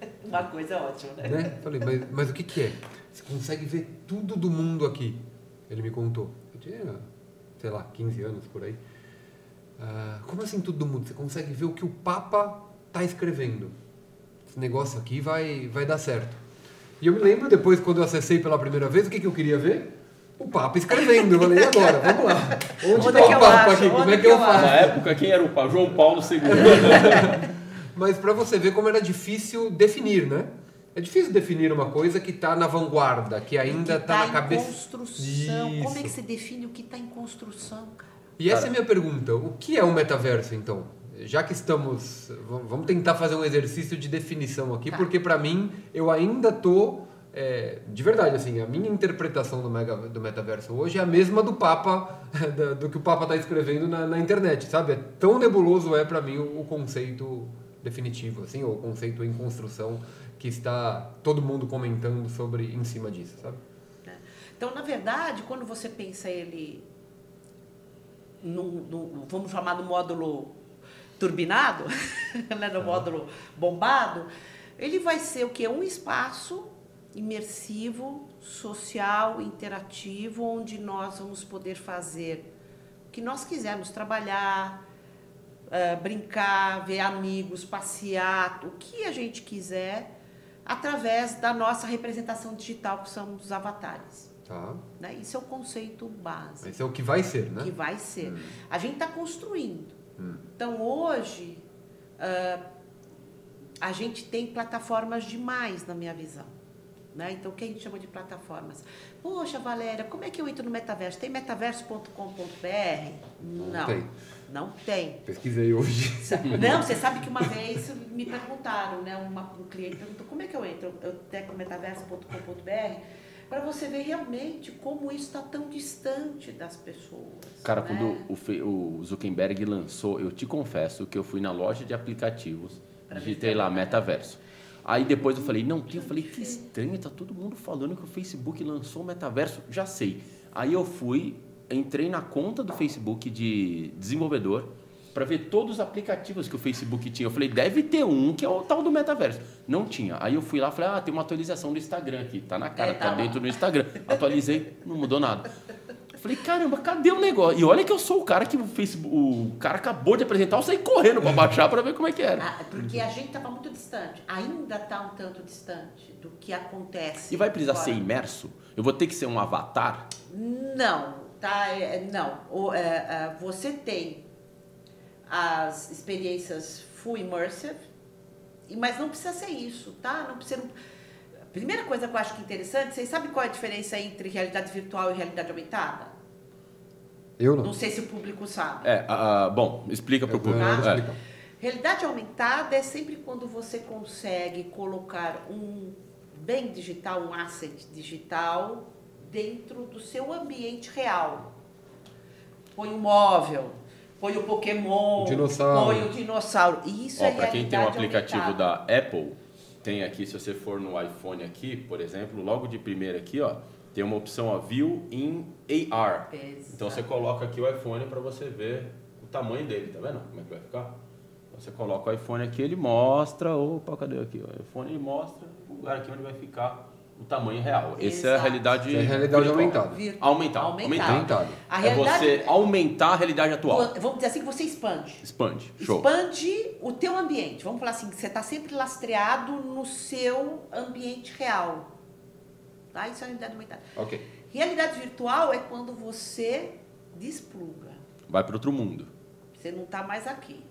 Speaker 3: Uma coisa ótima, né?
Speaker 2: né? Falei, mas, mas o que, que é? Você consegue ver tudo do mundo aqui. Ele me contou. Eu tinha, sei lá, 15 anos por aí. Ah, como assim tudo do mundo? Você consegue ver o que o Papa está escrevendo. Esse negócio aqui vai, vai dar certo. E eu me lembro depois, quando eu acessei pela primeira vez, o que, que eu queria ver? O Papa escrevendo. Eu falei, e agora? Vamos lá. Onde está o Papa aqui? Como é que, eu faço?
Speaker 1: Na época, quem era o Papa? João Paulo II.
Speaker 2: Mas para você ver como era difícil definir, né? É difícil definir uma coisa que está na vanguarda, que ainda está tá na cabeça.
Speaker 3: construção. Isso. Como é que você define o que está em construção, cara?
Speaker 2: E essa cara. é a minha pergunta. O que é um metaverso, então? Já que estamos. Vamos tentar fazer um exercício de definição aqui, tá. porque para mim, eu ainda tô. É, de verdade, assim, a minha interpretação do, mega, do metaverso hoje é a mesma do Papa, do que o Papa está escrevendo na, na, internet, sabe? É tão nebuloso é para mim o, o conceito definitivo, assim, ou conceito em construção que está todo mundo comentando sobre em cima disso, sabe?
Speaker 3: É. Então, na verdade, quando você pensa ele no, no vamos chamar do módulo turbinado, né, no módulo bombado, ele vai ser o que? Um espaço imersivo, social, interativo, onde nós vamos poder fazer o que nós quisermos, trabalhar, uh, brincar, ver amigos, passear, o que a gente quiser através da nossa representação digital, que são os avatares. Tá. Né? Isso é o conceito básico.
Speaker 2: Esse é o que vai ser, né?
Speaker 3: Que vai ser. Hum. A gente está construindo. Hum. Então, hoje, uh, a gente tem plataformas demais, na minha visão. Né? Então, o que a gente chama de plataformas? Poxa, Valéria, como é que eu entro no metaverso? Tem metaverso.com.br? Não. Não tem. Não tem.
Speaker 2: Pesquisei hoje.
Speaker 3: Não, você sabe que uma vez me perguntaram, né? Uma, um cliente perguntou como é que eu entro? Eu tecnometaverso.com.br para você ver realmente como isso está tão distante das pessoas.
Speaker 1: Cara, né? quando o, o, Zuckerberg lançou, eu te confesso que eu fui na loja de aplicativos, pra digitei lá metaverso. Aí depois eu falei, não, eu falei, que estranho, tá todo mundo falando que o Facebook lançou o metaverso, já sei. Aí eu fui, entrei na conta do Facebook de desenvolvedor para ver todos os aplicativos que o Facebook tinha. Eu falei, deve ter um que é o tal do metaverso. Não tinha. Aí eu fui lá e falei, ah, tem uma atualização do Instagram aqui. Tá na cara, é, tá, tá dentro do Instagram. Atualizei, não mudou nada. Falei, caramba, cadê o negócio? E olha que eu sou o cara que o Facebook, o cara acabou de apresentar, eu saí correndo para baixar para ver como é que era.
Speaker 3: Ah, porque a gente estava muito distante, ainda está um tanto distante do que acontece.
Speaker 1: E vai precisar
Speaker 3: agora.
Speaker 1: ser imerso? Eu vou ter que ser um avatar?
Speaker 3: Não, tá? É, não. O, é, é, você tem as experiências full immersive, mas não precisa ser isso, tá? Não precisa. Primeira coisa que eu acho que é interessante, vocês sabem qual é a diferença entre realidade virtual e realidade aumentada?
Speaker 2: Eu não.
Speaker 3: Não sei se o público sabe.
Speaker 1: É, ah, bom, explica para o público. É.
Speaker 2: explicar.
Speaker 3: Realidade aumentada é sempre quando você consegue colocar um bem digital, um asset digital dentro do seu ambiente real. Põe um móvel, põe o Pokémon,
Speaker 2: O dinossauro.
Speaker 3: põe o dinossauro. Isso
Speaker 1: Ó,
Speaker 3: é
Speaker 1: para quem tem o
Speaker 3: realidade
Speaker 1: aplicativo
Speaker 3: aumentada.
Speaker 1: da Apple, tem aqui, se você for no iPhone aqui, por exemplo, logo de primeira aqui, ó, tem uma opção, ó, View in AR.
Speaker 3: Exato.
Speaker 1: Então você coloca aqui o iPhone para você ver o tamanho dele, tá vendo? Como é que vai ficar? Então, Você coloca o iPhone aqui, ele mostra, opa, cadê aqui? O iPhone ele mostra o lugar aqui onde vai ficar o tamanho real. Essa é a realidade
Speaker 2: Essa é a realidade aumentada.
Speaker 1: Aumentar,
Speaker 3: Aumentar.
Speaker 2: Aumentada.
Speaker 3: A
Speaker 1: É
Speaker 3: realidade
Speaker 1: você aumentar a realidade atual.
Speaker 3: Vamos dizer assim que você expande.
Speaker 1: Expande. Show.
Speaker 3: Expande o teu ambiente. Vamos falar assim, que você está sempre lastreado no seu ambiente real. Tá? Isso é realidade aumentada.
Speaker 2: Ok.
Speaker 3: Realidade virtual é quando você despluga.
Speaker 1: Vai para outro mundo.
Speaker 3: Você não está mais aqui.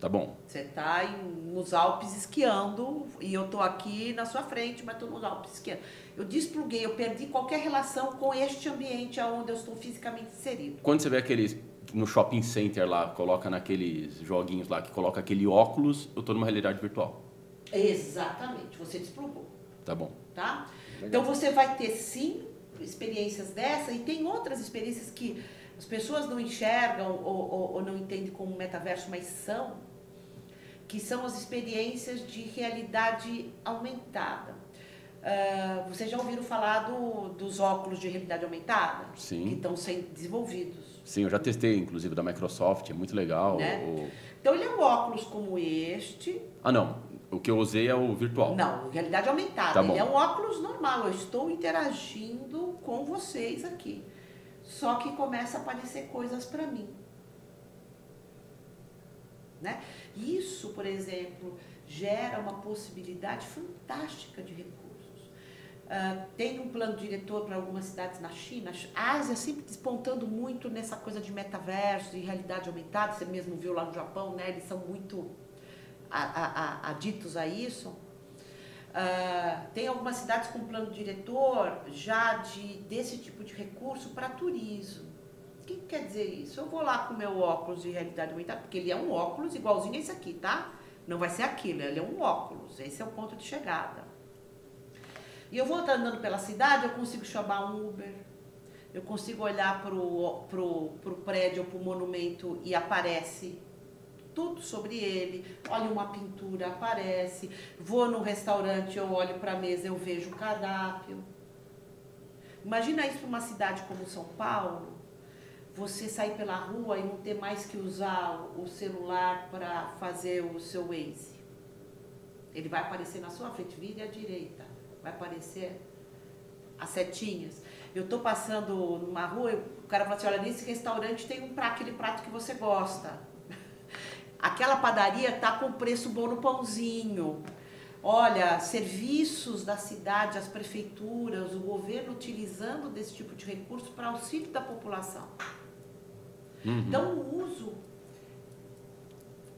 Speaker 1: Tá bom.
Speaker 3: Você está nos Alpes esquiando e eu estou aqui na sua frente, mas estou nos Alpes esquiando. Eu despluguei, eu perdi qualquer relação com este ambiente onde eu estou fisicamente inserido.
Speaker 1: Quando você vê aqueles no shopping center lá, coloca naqueles joguinhos lá que coloca aquele óculos, eu tô numa realidade virtual.
Speaker 3: Exatamente, você desplugou.
Speaker 1: Tá bom.
Speaker 3: tá?
Speaker 2: Legal.
Speaker 3: Então você vai ter sim experiências dessa e tem outras experiências que as pessoas não enxergam ou, ou- ou não entendem como metaverso, mas são, que são as experiências de realidade aumentada. Ah, vocês já ouviram falar do- dos óculos de realidade aumentada?
Speaker 1: Sim.
Speaker 3: Que estão sendo desenvolvidos.
Speaker 1: Sim, eu já testei, inclusive, da Microsoft, é muito legal.
Speaker 3: Né?
Speaker 1: O-
Speaker 3: Então ele é um óculos como este,
Speaker 1: Ah, não. O que eu usei é o virtual.
Speaker 3: Não, realidade aumentada.
Speaker 1: Tá
Speaker 3: Ele é um óculos normal. Eu estou interagindo com vocês aqui. Só que começa a aparecer coisas para mim. Né? Isso, por exemplo, gera uma possibilidade fantástica de recursos. Ah, tem um plano diretor para algumas cidades na China. A Ásia sempre despontando muito nessa coisa de metaverso e realidade aumentada. Você mesmo viu lá no Japão, né? Eles são muito aditos a isso. Ah, tem algumas cidades com plano diretor já de, desse tipo de recurso para turismo. Que que quer dizer isso? Eu vou lá com o meu óculos de realidade aumentada, porque ele é um óculos igualzinho esse aqui, tá? Não vai ser aquilo, ele é um óculos. Esse é o ponto de chegada. E eu vou andando pela cidade, eu consigo chamar um Uber. Eu consigo olhar para o pro, pro prédio ou para o monumento e aparece tudo sobre ele. Olho uma pintura, aparece. Vou num restaurante, eu olho para a mesa, eu vejo o cardápio. Imagina isso para uma cidade como São Paulo. Você sair pela rua e não ter mais que usar o celular para fazer o seu Waze. Ele vai aparecer na sua frente, vire à direita. Vai aparecer as setinhas. Eu estou passando numa rua, o cara fala assim, olha, nesse restaurante tem um prato, aquele prato que você gosta. Aquela padaria tá com preço bom no pãozinho. Olha, serviços da cidade, as prefeituras, o governo utilizando desse tipo de recurso para auxílio da população.
Speaker 1: Uhum.
Speaker 3: Então, o uso,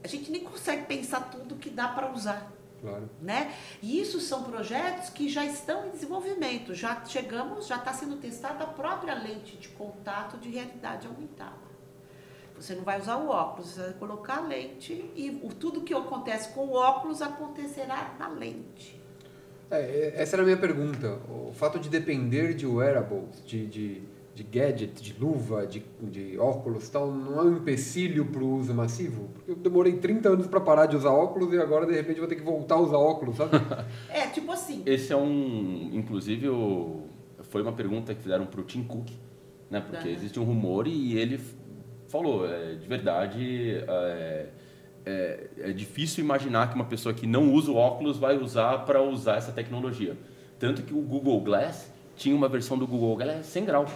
Speaker 3: a gente nem consegue pensar tudo que dá para usar
Speaker 2: Claro.
Speaker 3: né? E isso são projetos que já estão em desenvolvimento. Já chegamos, já está sendo testada a própria lente de contato de realidade aumentada. Você não vai usar o óculos, você vai colocar a lente e o, tudo que acontece com o óculos acontecerá na lente.
Speaker 2: É, essa era a minha pergunta. O fato de depender de wearables, de, de, de gadget, de luva, de, de óculos e tal, não é um empecilho para o uso massivo? Porque eu demorei 30 anos para parar de usar óculos e agora de repente vou ter que voltar a usar óculos, sabe?
Speaker 3: É, tipo assim,
Speaker 1: Esse é um. Inclusive, o, foi uma pergunta que fizeram pro Tim Cook, né? Porque
Speaker 3: Aham.
Speaker 1: existe um rumor e ele falou, é, de verdade, é, é, é difícil imaginar que uma pessoa que não usa o óculos vai usar para usar essa tecnologia. Tanto que o Google Glass tinha uma versão do Google Glass sem grau.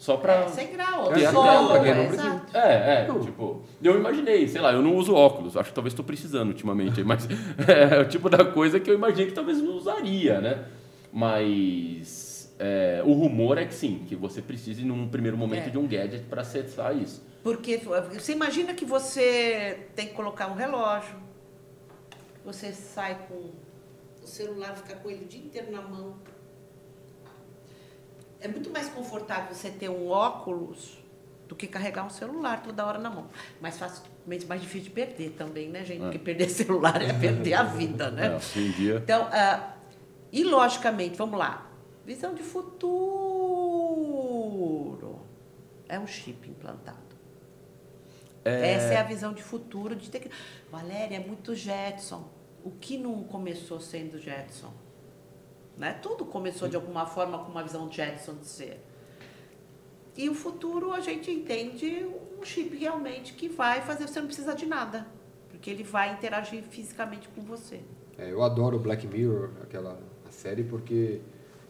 Speaker 1: Só pra.
Speaker 3: É, sem grau,
Speaker 1: ter
Speaker 3: sol,
Speaker 1: grau,
Speaker 2: pra quem não
Speaker 3: é,
Speaker 2: precisa.
Speaker 3: exato.
Speaker 1: É, é, tipo, eu imaginei, sei lá, eu não uso óculos, acho que talvez estou precisando ultimamente, mas é o tipo da coisa que eu imaginei que talvez não usaria, né? Mas é, o rumor é que sim, que você precise num primeiro momento
Speaker 3: É.
Speaker 1: de um gadget para acessar isso.
Speaker 3: Porque você imagina que você tem que colocar um relógio, você sai com o celular, fica com ele o dia inteiro na mão. É muito mais confortável você ter um óculos do que carregar um celular toda hora na mão. Mais fácil, mais difícil de perder também, né, gente? Porque perder celular é perder a vida, né?
Speaker 1: É.
Speaker 3: Então, ah, e logicamente, vamos lá, visão de futuro. É um chip implantado. Essa é a visão de futuro de ter que. Valéria, é muito Jetson. O que não começou sendo Jetson? Né? Tudo começou de alguma forma com uma visão Jetson de ser. E o futuro a gente entende um chip realmente que vai fazer você não precisar de nada. Porque ele vai interagir fisicamente com você.
Speaker 2: É, eu adoro Black Mirror, aquela série, porque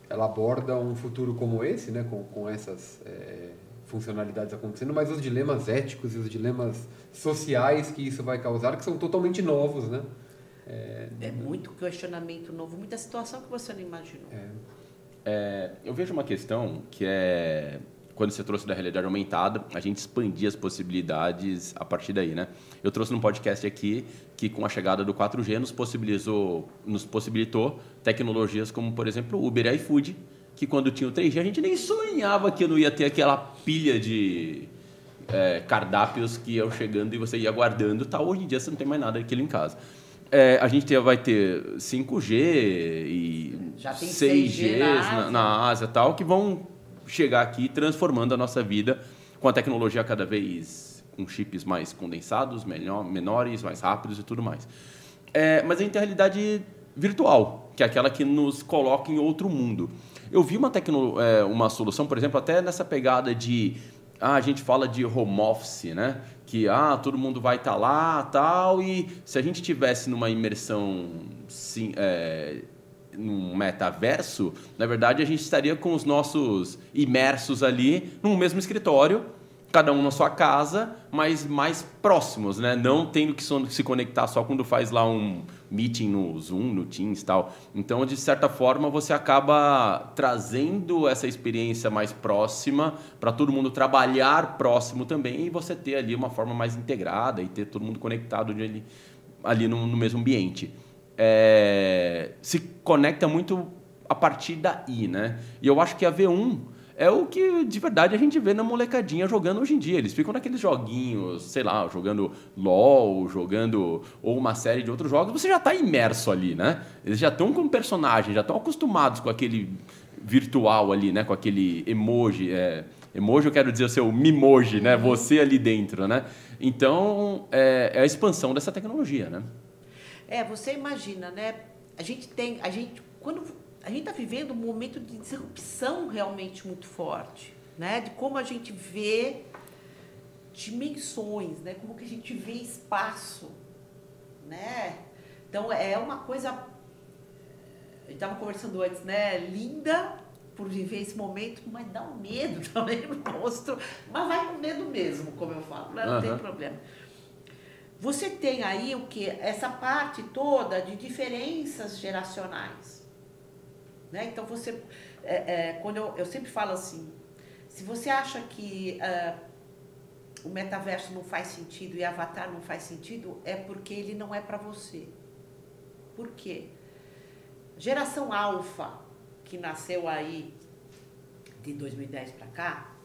Speaker 2: ela aborda um futuro como esse, né, com, com essas é, funcionalidades acontecendo, mas os dilemas éticos e os dilemas sociais que isso vai causar, que são totalmente novos, né?
Speaker 3: É muito questionamento novo, muita situação que você não imaginou.
Speaker 1: É, eu vejo uma questão que é quando você trouxe da realidade aumentada, a gente expandia as possibilidades a partir daí, né? Eu trouxe num podcast aqui que com a chegada do 4G nos possibilitou, nos possibilitou tecnologias como, por exemplo, Uber e iFood, que quando tinha o 3G a gente nem sonhava que não ia ter aquela pilha de é, cardápios que iam chegando e você ia guardando, tal. Hoje em dia você não tem mais nada daquilo em casa. É, a gente vai ter 5G e
Speaker 3: Já tem
Speaker 1: 6G
Speaker 3: 6G na
Speaker 1: na,
Speaker 3: Ásia.
Speaker 1: e tal, que vão chegar aqui transformando a nossa vida com a tecnologia cada vez com chips mais condensados, melhor, menores, mais rápidos e tudo mais. É, mas a gente tem a realidade virtual, que é aquela que nos coloca em outro mundo. Eu vi uma, tecno, é, uma solução, por exemplo, até nessa pegada de ah, a gente fala de home office, né? Que ah, todo mundo vai estar lá, tal, e se a gente tivesse numa imersão sim, é, num metaverso, na verdade a gente estaria com os nossos imersos ali num mesmo escritório, cada um na sua casa, mas mais próximos, né? Não tendo que se conectar só quando faz lá um meeting no Zoom, no Teams e tal. Então, de certa forma, você acaba trazendo essa experiência mais próxima para todo mundo trabalhar próximo também e você ter ali uma forma mais integrada e ter todo mundo conectado ali, ali no, no mesmo ambiente. É, se conecta muito a partir daí, né? E eu acho que a V1 é o que de verdade a gente vê na molecadinha jogando hoje em dia. Eles ficam naqueles joguinhos, sei lá, jogando LOL, jogando ou uma série de outros jogos, você já está imerso ali, né? Eles já estão com personagem, já estão acostumados com aquele virtual ali, né? Com aquele emoji. É, emoji eu quero dizer o seu mimoji, né? Você ali dentro, né? Então, é, é a expansão dessa tecnologia, né?
Speaker 3: É, você imagina, né? A gente tem, a gente quando a gente está vivendo um momento de disrupção realmente muito forte, né? De como a gente vê dimensões, né? Como que a gente vê espaço, né? Então é uma coisa a gente estava conversando antes, né? Linda por viver esse momento, mas dá um medo também no rosto, mas vai com medo mesmo, como eu falo, né? não tem
Speaker 1: Aham.
Speaker 3: problema. Você tem aí o que? Essa parte toda de diferenças geracionais. Né? Então você. é, é, quando eu, eu sempre falo assim, se você acha que ah, o metaverso não faz sentido e Avatar não faz sentido, é porque ele não é para você. Por quê? Geração alfa, que nasceu aí de 2010 para cá,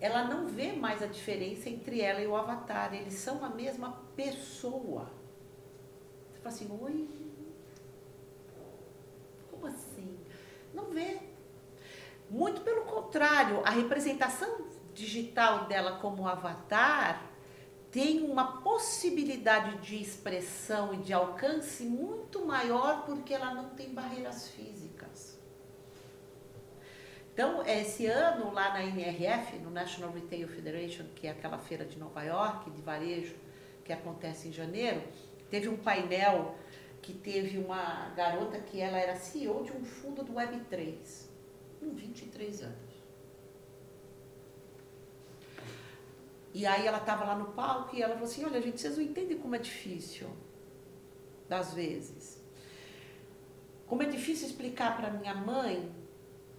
Speaker 3: ela não vê mais a diferença entre ela e o avatar. Eles são a mesma pessoa. Você fala assim, oi? Como assim? Não vê. Muito pelo contrário, a representação digital dela como avatar tem uma possibilidade de expressão e de alcance muito maior porque ela não tem barreiras físicas. Então, esse ano, lá na NRF, no National Retail Federation, que é aquela feira de Nova York, de varejo, que acontece em janeiro, teve um painel que teve uma garota que ela era CEO de um fundo do Web3, com 23 anos. E aí ela estava lá no palco e ela falou assim, olha gente, vocês não entendem como é difícil, das vezes. Como é difícil explicar para minha mãe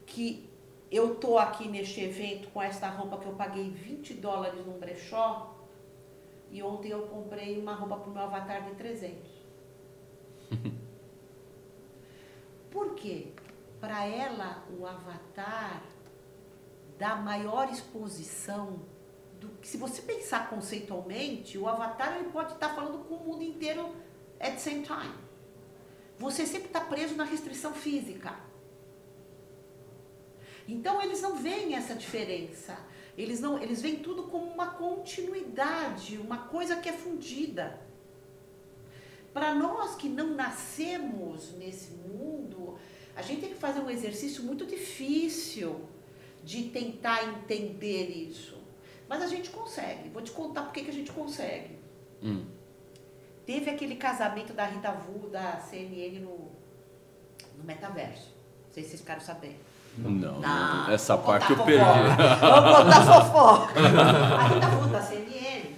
Speaker 3: que eu tô aqui neste evento com esta roupa que eu paguei 20 dólares num brechó e ontem eu comprei uma roupa para o meu avatar de 300. Por quê? Para ela, o avatar dá maior exposição do que se você pensar conceitualmente, o avatar ele pode estar falando com o mundo inteiro at the same time. Você sempre está preso na restrição física. Então eles não veem essa diferença. Eles não, eles veem tudo como uma continuidade, uma coisa que é fundida. Para nós que não nascemos nesse mundo, a gente tem que fazer um exercício muito difícil de tentar entender isso. Mas a gente consegue. Vou te contar por que a gente consegue.
Speaker 1: Hum.
Speaker 3: Teve aquele casamento da Rita Vu, da CNN, no, no metaverso. Não sei se vocês ficaram sabendo.
Speaker 1: Não,
Speaker 3: Ah,
Speaker 1: essa parte eu perdi.
Speaker 3: Vamos contar fofoca. A Rita Vu, da CNN,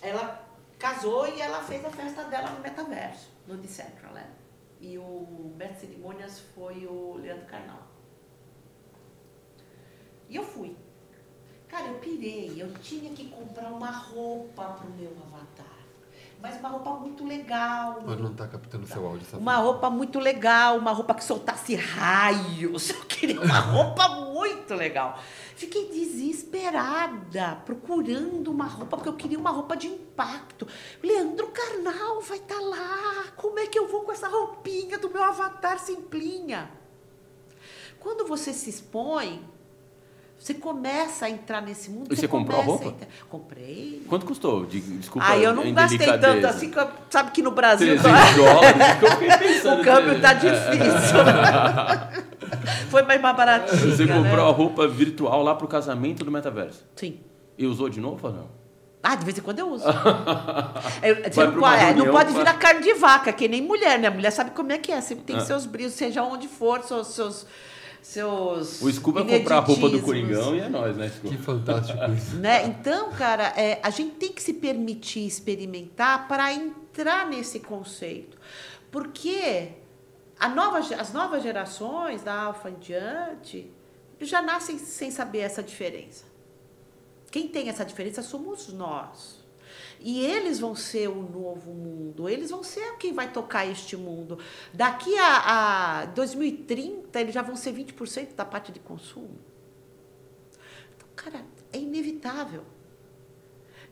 Speaker 3: ela casou e ela fez a festa dela no metaverso, no Decentraland. E o mestre de cerimônias foi o Leandro Carnal. E eu fui. Cara, eu pirei. Eu tinha que comprar uma roupa pro meu avatar. Mas uma roupa muito legal.
Speaker 2: Mas não tá captando seu áudio, sabe?
Speaker 3: Uma roupa muito legal, uma roupa que soltasse raios. Eu queria uma roupa muito legal. Fiquei desesperada, procurando uma roupa, porque eu queria uma roupa de impacto. Leandro Carnal vai estar lá. Como é que eu vou com essa roupinha do meu avatar simplinha? Quando você se expõe, você começa a entrar nesse mundo.
Speaker 1: E você comprou a roupa?
Speaker 3: entrar- Comprei.
Speaker 1: Quanto custou? De- Desculpa.
Speaker 3: Ah, eu
Speaker 1: a
Speaker 3: não gastei tanto assim, que eu- sabe que no Brasil
Speaker 1: 300 dólares? que eu fiquei pensando.
Speaker 3: o câmbio tá
Speaker 1: que-
Speaker 3: difícil. Foi mais baratinho.
Speaker 1: Você comprou
Speaker 3: né?
Speaker 1: a roupa virtual lá pro casamento do metaverso.
Speaker 3: Sim.
Speaker 1: E usou de novo ou não?
Speaker 3: Ah, de vez em quando eu uso. É, não, pode, é, não
Speaker 1: reunião,
Speaker 3: pode
Speaker 1: vai-
Speaker 3: virar carne de vaca, que nem mulher, né? Mulher sabe como é que é. Sempre tem
Speaker 1: Ah.
Speaker 3: seus brilhos, seja onde for, seus. seus, seus
Speaker 1: O Scuba vai comprar a roupa do. Coringão e é nóis, né, Scuba?
Speaker 2: Que fantástico isso.
Speaker 3: Né? Então, cara, é, a gente tem que se permitir experimentar para entrar nesse conceito. Porque nova, as novas gerações, da alfa em diante, já nascem sem saber essa diferença. Quem tem essa diferença somos nós. E eles vão ser o novo mundo, eles vão ser quem vai tocar este mundo. Daqui a, a 2030, eles já vão ser 20% da parte de consumo. Então, cara, é inevitável.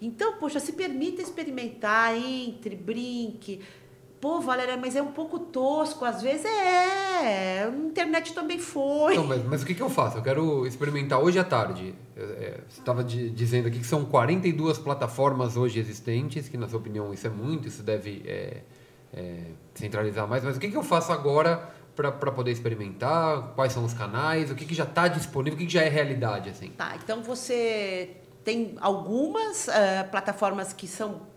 Speaker 3: Então, poxa, se permita experimentar, entre, brinque. Pô, Valéria, mas é um pouco tosco, às vezes é. A internet também foi.
Speaker 2: Não, mas, mas o que, que eu faço? Eu quero experimentar hoje à tarde. É, você estava dizendo aqui que são 42 plataformas hoje existentes, que na sua opinião isso é muito, isso deve é, é, centralizar mais. Mas o que, que eu faço agora para poder experimentar? Quais são os canais? O que, que já está disponível? O que, que já é realidade? Assim?
Speaker 3: Tá, então você tem algumas eh, plataformas que são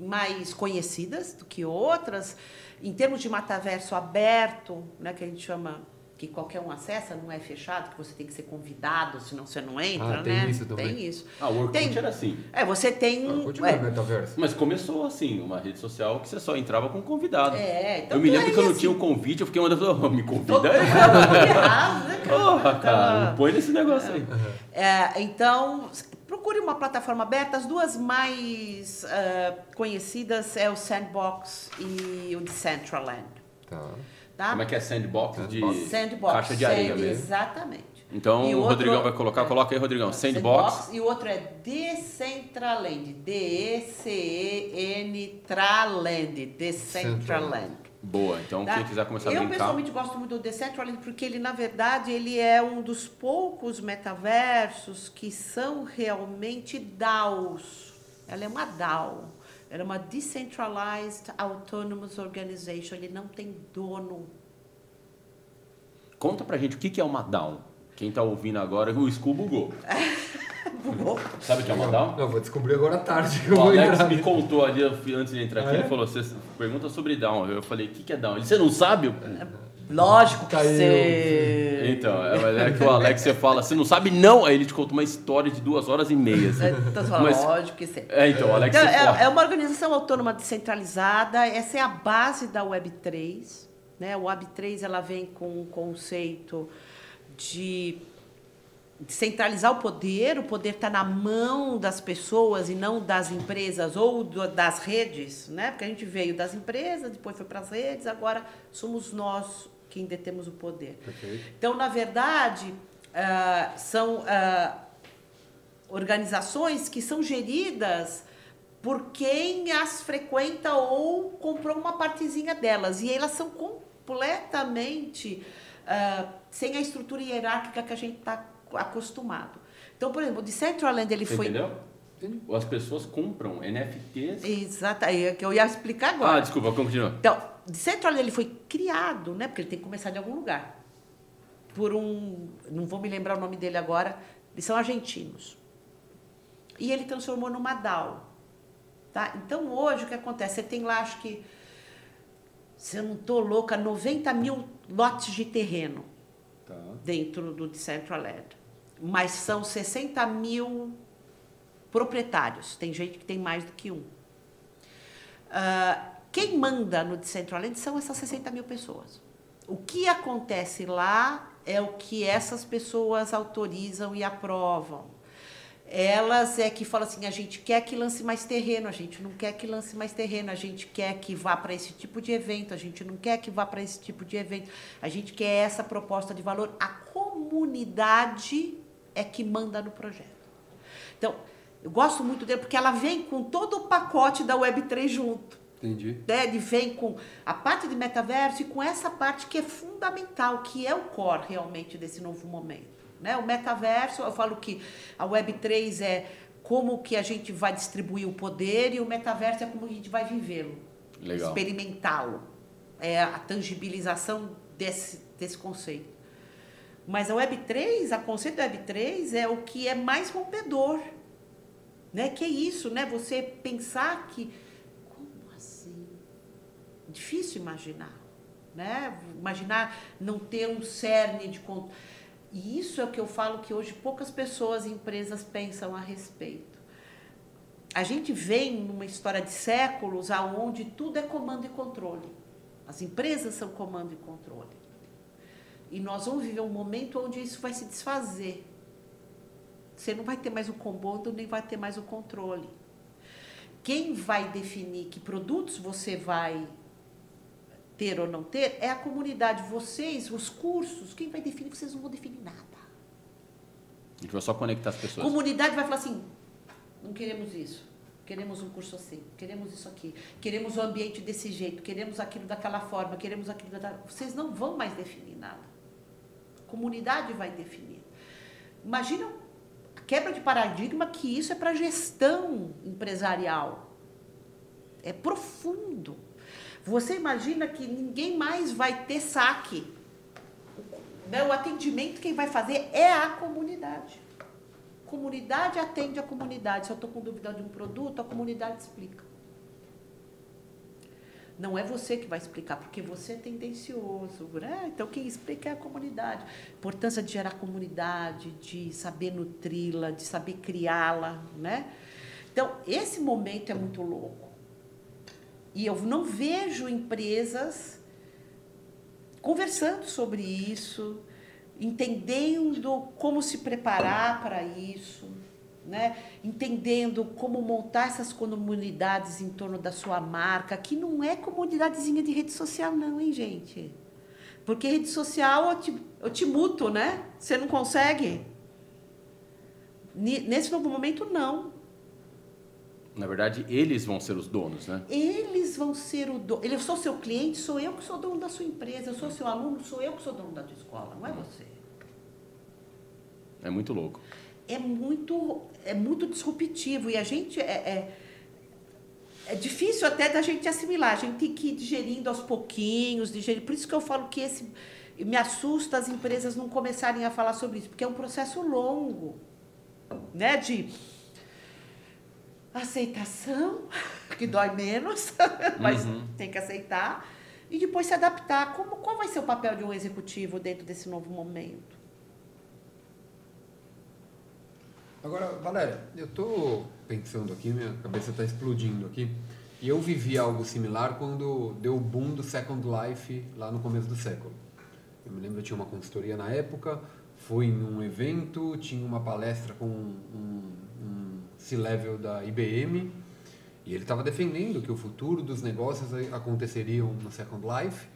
Speaker 3: mais conhecidas do que outras. Em termos de metaverso aberto, né, que a gente chama que qualquer um acessa, não é fechado, que você tem que ser convidado, senão você não entra,
Speaker 2: Ah, tem
Speaker 3: né?
Speaker 2: isso também.
Speaker 3: Tem isso.
Speaker 1: Ah, o Orkut
Speaker 3: Tem-
Speaker 1: era assim.
Speaker 3: É, você tem.
Speaker 2: Continua
Speaker 3: é,
Speaker 2: metaverso.
Speaker 1: Mas começou assim, uma rede social que você só entrava com convidado.
Speaker 3: É, então
Speaker 1: eu me lembro que eu não
Speaker 3: assim,
Speaker 1: tinha o convite, eu fiquei mandando, oh, me convida aí.
Speaker 3: né, cara?
Speaker 1: Porra, cara, não põe nesse negócio aí.
Speaker 3: É, então, procure uma plataforma aberta. As duas mais ah, conhecidas é o Sandbox e o Decentraland.
Speaker 2: Tá.
Speaker 3: Tá?
Speaker 1: Como é que é sandbox,
Speaker 2: Sandbox.
Speaker 1: de
Speaker 3: Sandbox.
Speaker 1: caixa de areia
Speaker 3: Sand-
Speaker 1: mesmo?
Speaker 3: Exatamente.
Speaker 1: Então
Speaker 3: E
Speaker 1: o
Speaker 3: outro-
Speaker 1: Rodrigão vai colocar,
Speaker 3: é.
Speaker 1: coloca aí, Rodrigão. Sandbox.
Speaker 3: E o outro é Decentraland. D-E-C-E-N Traland. Decentraland.
Speaker 1: Boa, então
Speaker 3: Tá?
Speaker 1: quem quiser começar a
Speaker 3: eu
Speaker 1: brincar.
Speaker 3: pessoalmente gosto muito do Decentraland porque ele, na verdade, ele é um dos poucos metaversos que são realmente DAOs. Ela é uma DAO. Ela é uma Decentralized Autonomous Organization. Ele não tem dono.
Speaker 1: Conta pra gente o que é uma DAO. Quem tá ouvindo agora, o Skull bugou.
Speaker 3: Bugou.
Speaker 1: Sabe o que é uma DAO?
Speaker 2: Não, vou descobrir agora à tarde que eu
Speaker 1: O
Speaker 2: vou
Speaker 1: Alex
Speaker 2: entrar.
Speaker 1: me contou ali antes de entrar aqui,
Speaker 2: Ah, é?
Speaker 1: ele falou, você pergunta sobre Down. Eu falei, o que, que é Down? Ele, você não sabe? Eu-
Speaker 3: Lógico que
Speaker 2: Caiu. bem.
Speaker 1: Então, é, é que o Alex você fala, você não sabe não, aí ele te conta uma história de duas horas e meia. assim.
Speaker 3: Então, você fala,
Speaker 1: Mas-
Speaker 3: lógico que sim.
Speaker 1: É, então, o Alex
Speaker 3: Então,
Speaker 1: você
Speaker 3: é, é uma organização autônoma descentralizada, essa é a base da Web3. Né? O Web3 ela vem com um conceito de centralizar o poder, o poder está na mão das pessoas e não das empresas ou do- das redes, né? porque a gente veio das empresas, depois foi para as redes, agora somos nós quem detemos o poder.
Speaker 2: Perfeito.
Speaker 3: Então, na verdade, ah, são ah, organizações que são geridas por quem as frequenta ou comprou uma partezinha delas. E elas são completamente ah, sem a estrutura hierárquica que a gente está acostumado. Então, por exemplo, o Decentraland ele
Speaker 1: Você
Speaker 3: foi.
Speaker 1: entendeu? As pessoas compram NFTs.
Speaker 3: Exato, é que eu ia explicar agora.
Speaker 1: Ah, desculpa, continua.
Speaker 3: Então, Decentraland ele foi criado, né? Porque ele tem que começar de algum lugar. Por um, não vou me lembrar o nome dele agora, eles são argentinos. E ele transformou numa DAO. Tá? Então, hoje, o que acontece? Você tem lá, acho que, se eu não estou louca, 90 mil lotes de terreno
Speaker 1: Tá.
Speaker 3: dentro do Decentraland. Mas são 60 mil proprietários. Tem gente que tem mais do que um. Ah, quem manda no Decentraland são essas 60 mil pessoas. O que acontece lá é o que essas pessoas autorizam e aprovam. Elas é que falam assim, a gente quer que lance mais terreno, a gente não quer que lance mais terreno, a gente quer que vá para esse tipo de evento, a gente não quer que vá para esse tipo de evento, a gente quer essa proposta de valor. A comunidade é que manda no projeto. Então, eu gosto muito dele porque ela vem com todo o pacote da Web3 junto.
Speaker 2: Entendi.
Speaker 3: Né? Ele vem com a parte de metaverso e com essa parte que é fundamental, que é o core realmente desse novo momento. Né? O metaverso, eu falo que a Web3 é como que a gente vai distribuir o poder e o metaverso é como a gente vai vivê-lo, experimentá-lo. É a tangibilização desse, desse conceito. Mas a Web3, a conceito da Web3 é o que é mais rompedor. Né? Que é isso, né? Você pensar que. Como assim? Difícil imaginar. Né? Imaginar não ter um cerne de. E isso é o que eu falo que hoje poucas pessoas e empresas pensam a respeito. A gente vem numa história de séculos aonde tudo é comando e controle. As empresas são comando e controle. E nós vamos viver um momento onde isso vai se desfazer. Você não vai ter mais o comando, nem vai ter mais o controle. Quem vai definir que produtos você vai ter ou não ter é a comunidade. Vocês, os cursos, quem vai definir? Vocês não vão definir nada.
Speaker 1: A gente vai só conectar as
Speaker 3: A
Speaker 1: pessoas.
Speaker 3: comunidade vai falar assim: não queremos isso. Queremos um curso assim, queremos isso aqui, queremos o ambiente desse jeito, queremos aquilo daquela forma, queremos aquilo da. Vocês não vão mais definir nada. Comunidade vai definir. Imagina a quebra de paradigma que isso é para gestão empresarial. É profundo. Você imagina que ninguém mais vai ter saque. Né? O atendimento quem vai fazer é a comunidade. Comunidade atende a comunidade. Se eu estou com dúvida de um produto, a comunidade explica. Não é você que vai explicar, porque você é tendencioso. Né? Então, quem explica é a comunidade. Importância de gerar comunidade, de saber nutri-la, de saber criá-la. Né? Então, esse momento é muito louco. E eu não vejo empresas conversando sobre isso, entendendo como se preparar para isso, né? entendendo como montar essas comunidades em torno da sua marca, que não é comunidadezinha de rede social, não, hein, gente? Porque rede social eu te, eu te muto, né? Você não consegue. Nesse novo momento, não.
Speaker 1: Na verdade, eles vão ser os donos, né?
Speaker 3: Eles vão ser o dono. Eu sou seu cliente, sou eu que sou dono da sua empresa. Eu sou seu aluno, sou eu que sou dono da tua escola, não é você.
Speaker 1: É muito louco.
Speaker 3: É muito, é muito disruptivo e a gente é, é, é difícil até da gente assimilar. A gente tem que ir digerindo aos pouquinhos, digerir. Por isso que eu falo que esse me assusta as empresas não começarem a falar sobre isso, porque é um processo longo, né? De aceitação, que dói menos, mas
Speaker 1: Uhum.
Speaker 3: tem que aceitar. e depois se adaptar. Como, qual vai ser o papel de um executivo dentro desse novo momento?
Speaker 2: Agora, Valéria, eu estou pensando aqui, minha cabeça está explodindo aqui. E eu vivi algo similar quando deu o boom do Second Life lá no começo do século. Eu me lembro, eu tinha uma consultoria na época, fui em um evento, tinha uma palestra com um, um C-level da IBM, e ele estava defendendo que o futuro dos negócios aconteceriam no Second Life.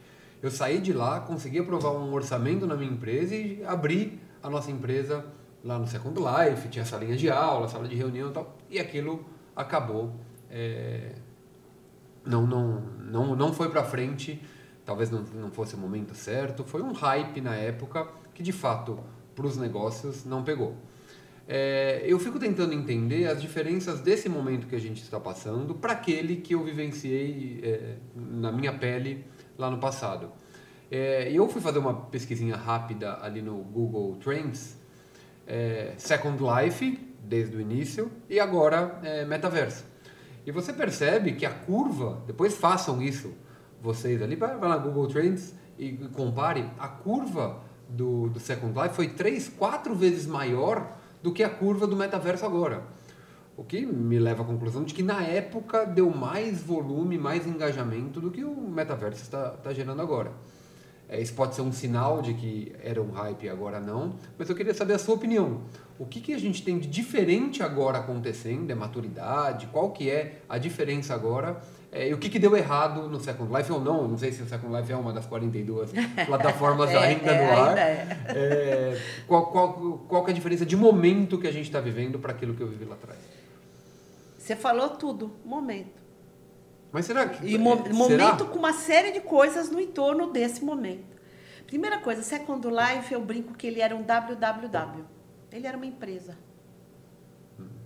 Speaker 2: Eu saí de lá, consegui aprovar um orçamento na minha empresa e abri a nossa empresa lá no Second Life, tinha salinha de aula, sala de reunião e tal, e aquilo acabou. É, não, não, não, não foi para frente, talvez não, não fosse o momento certo, foi um hype na época que de fato para os negócios não pegou. É, eu fico tentando entender as diferenças desse momento que a gente está passando para aquele que eu vivenciei é, na minha pele lá no passado. É, eu fui fazer uma pesquisinha rápida ali no Google Trends é, Second Life, desde o início, e agora é, Metaverso. E você percebe que a curva, depois façam isso vocês ali, vai lá Google Trends e compare, a curva do, do Second Life foi 3, 4 vezes maior do que a curva do metaverso agora. O que me leva à conclusão de que na época deu mais volume, mais engajamento do que o metaverso está, está gerando agora. É, isso pode ser um sinal de que era um hype e agora não, mas eu queria saber a sua opinião. O que, que a gente tem de diferente agora acontecendo, é maturidade, qual que é a diferença agora é, e o que, que deu errado no Second Life ou não? Não sei se o Second Life é uma das 42 plataformas é, ainda é, no ar. É. é. qual, qual, qual que é a diferença de momento que a gente está vivendo para aquilo que eu vivi lá atrás?
Speaker 3: Você falou tudo, momento.
Speaker 2: Mas será que.
Speaker 3: E mo será? momento com uma série de coisas no entorno desse momento. Primeira coisa, Second Life, eu brinco que ele era um WWW. Ele era uma empresa.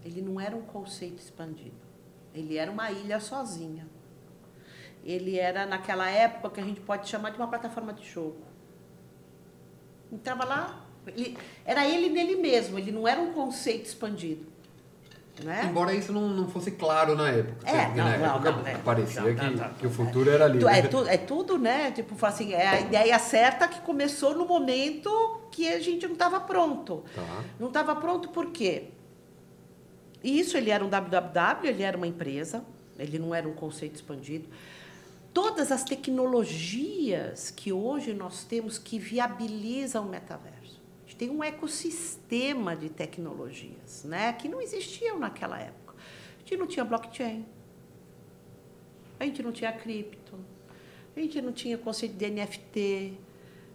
Speaker 3: Ele não era um conceito expandido. Ele era uma ilha sozinha. Ele era, naquela época, que a gente pode chamar de uma plataforma de jogo. Entrava lá, ele, era ele nele mesmo, ele não era um conceito expandido. Né?
Speaker 2: Embora isso não, não fosse claro na época.
Speaker 3: É, não,
Speaker 2: na
Speaker 3: não,
Speaker 2: época
Speaker 3: não, é.
Speaker 2: parecia não, que, que o futuro era ali.
Speaker 3: É, tu, é tudo, né? Tipo, assim, é a ideia certa que começou no momento que a gente não estava pronto. Tá. Não estava pronto por quê? Isso ele era um WWW, ele era uma empresa, ele não era um conceito expandido. Todas as tecnologias que hoje nós temos que viabilizam o metaverso tem um ecossistema de tecnologias né, que não existiam naquela época. A gente não tinha blockchain, a gente não tinha cripto, a gente não tinha conceito de NFT,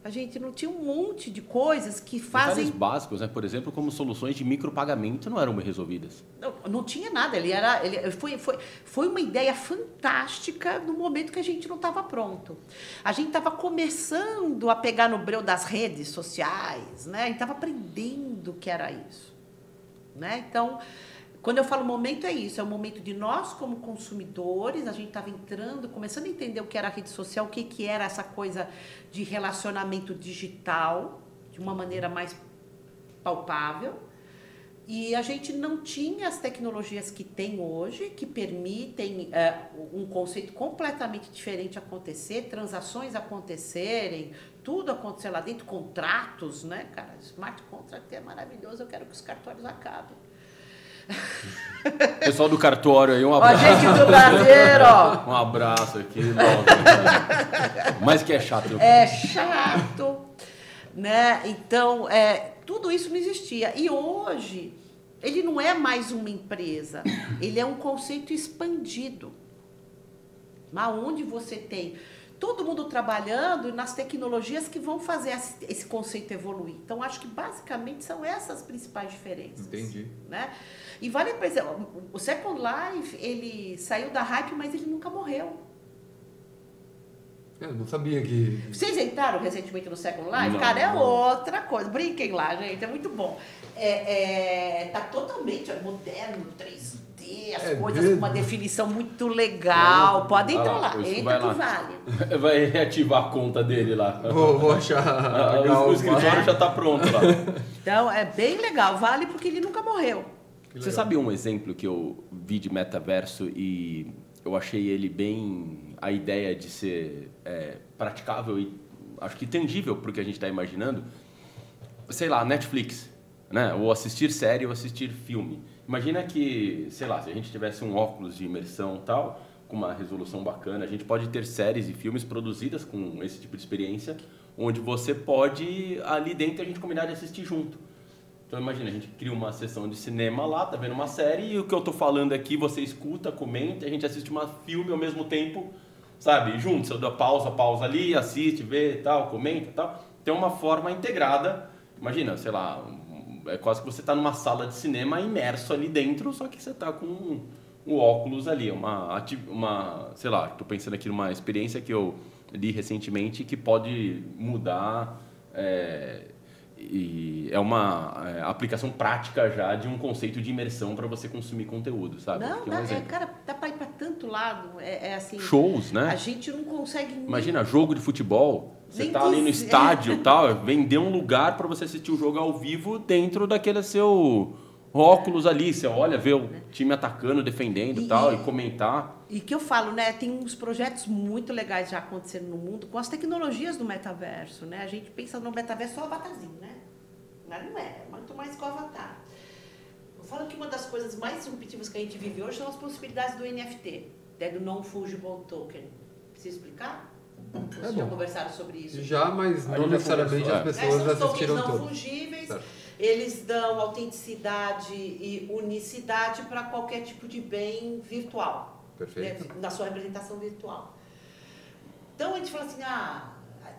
Speaker 3: a gente não tinha um monte de coisas que fazem.
Speaker 1: Detalhes básicos, né? Por exemplo, como soluções de micropagamento não eram resolvidas.
Speaker 3: Não, não tinha nada. Ele era, ele foi, foi, foi uma ideia fantástica no momento que a gente não estava pronto. A gente estava começando a pegar no breu das redes sociais, né? A gente estava aprendendo o que era isso, né? Então quando eu falo momento, é isso: é o momento de nós, como consumidores, a gente estava entrando, começando a entender o que era a rede social, o que, que era essa coisa de relacionamento digital, de uma maneira mais palpável. E a gente não tinha as tecnologias que tem hoje, que permitem é, um conceito completamente diferente acontecer, transações acontecerem, tudo acontecer lá dentro, contratos, né, cara? Smart contract é maravilhoso, eu quero que os cartórios acabem.
Speaker 1: Pessoal do cartório aí, um abraço.
Speaker 3: Ó, gente do brasileiro, ó.
Speaker 1: Um abraço aqui. Mas que é chato.
Speaker 3: É chato, né? Então, é, tudo isso não existia. E hoje, ele não é mais uma empresa, ele é um conceito expandido. Onde você tem todo mundo trabalhando nas tecnologias que vão fazer esse conceito evoluir. Então, acho que basicamente são essas as principais diferenças.
Speaker 2: Entendi.
Speaker 3: Né? E vale para o Second Life, ele saiu da hype, mas ele nunca morreu.
Speaker 2: Eu não sabia que.
Speaker 3: Vocês entraram recentemente no Second Life? Não, Cara, é não. outra coisa. Brinquem lá, gente, é muito bom. É, é, tá totalmente moderno, 3D, as é coisas com uma definição muito legal. Podem entrar lá, entra que vale.
Speaker 1: Vai reativar a conta dele lá.
Speaker 2: Vou, vou achar.
Speaker 1: o, o escritório já está pronto lá.
Speaker 3: Então, é bem legal, vale porque ele nunca morreu.
Speaker 1: Você sabe um exemplo que eu vi de metaverso e eu achei ele bem a ideia de ser é, praticável e acho que tangível porque a gente está imaginando, sei lá, Netflix, né? Ou assistir série ou assistir filme. Imagina que, sei lá, se a gente tivesse um óculos de imersão tal, com uma resolução bacana, a gente pode ter séries e filmes produzidas com esse tipo de experiência, onde você pode ali dentro a gente combinar de assistir junto. Então imagina, a gente cria uma sessão de cinema lá, tá vendo uma série e o que eu tô falando aqui você escuta, comenta, a gente assiste um filme ao mesmo tempo, sabe, juntos, eu dou pausa, pausa ali, assiste, vê, tal, comenta, tal. Tem uma forma integrada. Imagina, sei lá, é quase que você está numa sala de cinema imerso ali dentro, só que você está com o óculos ali, uma uma, sei lá, estou pensando aqui numa experiência que eu li recentemente que pode mudar é, e é uma é, aplicação prática já de um conceito de imersão para você consumir conteúdo, sabe?
Speaker 3: Não, dá, um é, cara, dá para ir para tanto lado. É, é, assim.
Speaker 1: Shows, né?
Speaker 3: A gente não consegue.
Speaker 1: Imagina, jogo de futebol. Você está ali no estádio tal, vender um lugar para você assistir o jogo ao vivo dentro daquele seu óculos ali. Você olha, vê o time atacando, defendendo e tal, e comentar.
Speaker 3: E que eu falo, né? Tem uns projetos muito legais já acontecendo no mundo com as tecnologias do metaverso, né? A gente pensa no metaverso só avatarzinho, né? Mas não é, muito mais com o avatar. Eu falo que uma das coisas mais disruptivas que a gente vive hoje são as possibilidades do NFT, né? do Non-Fungible Token. Precisa explicar? Vocês é já conversaram sobre isso?
Speaker 2: Já, mas não necessariamente as pessoas é. assistiram
Speaker 3: não não fungíveis. Certo. Eles dão autenticidade e unicidade para qualquer tipo de bem virtual.
Speaker 2: Perfeito.
Speaker 3: Né, na sua representação virtual. Então a gente fala assim, ah,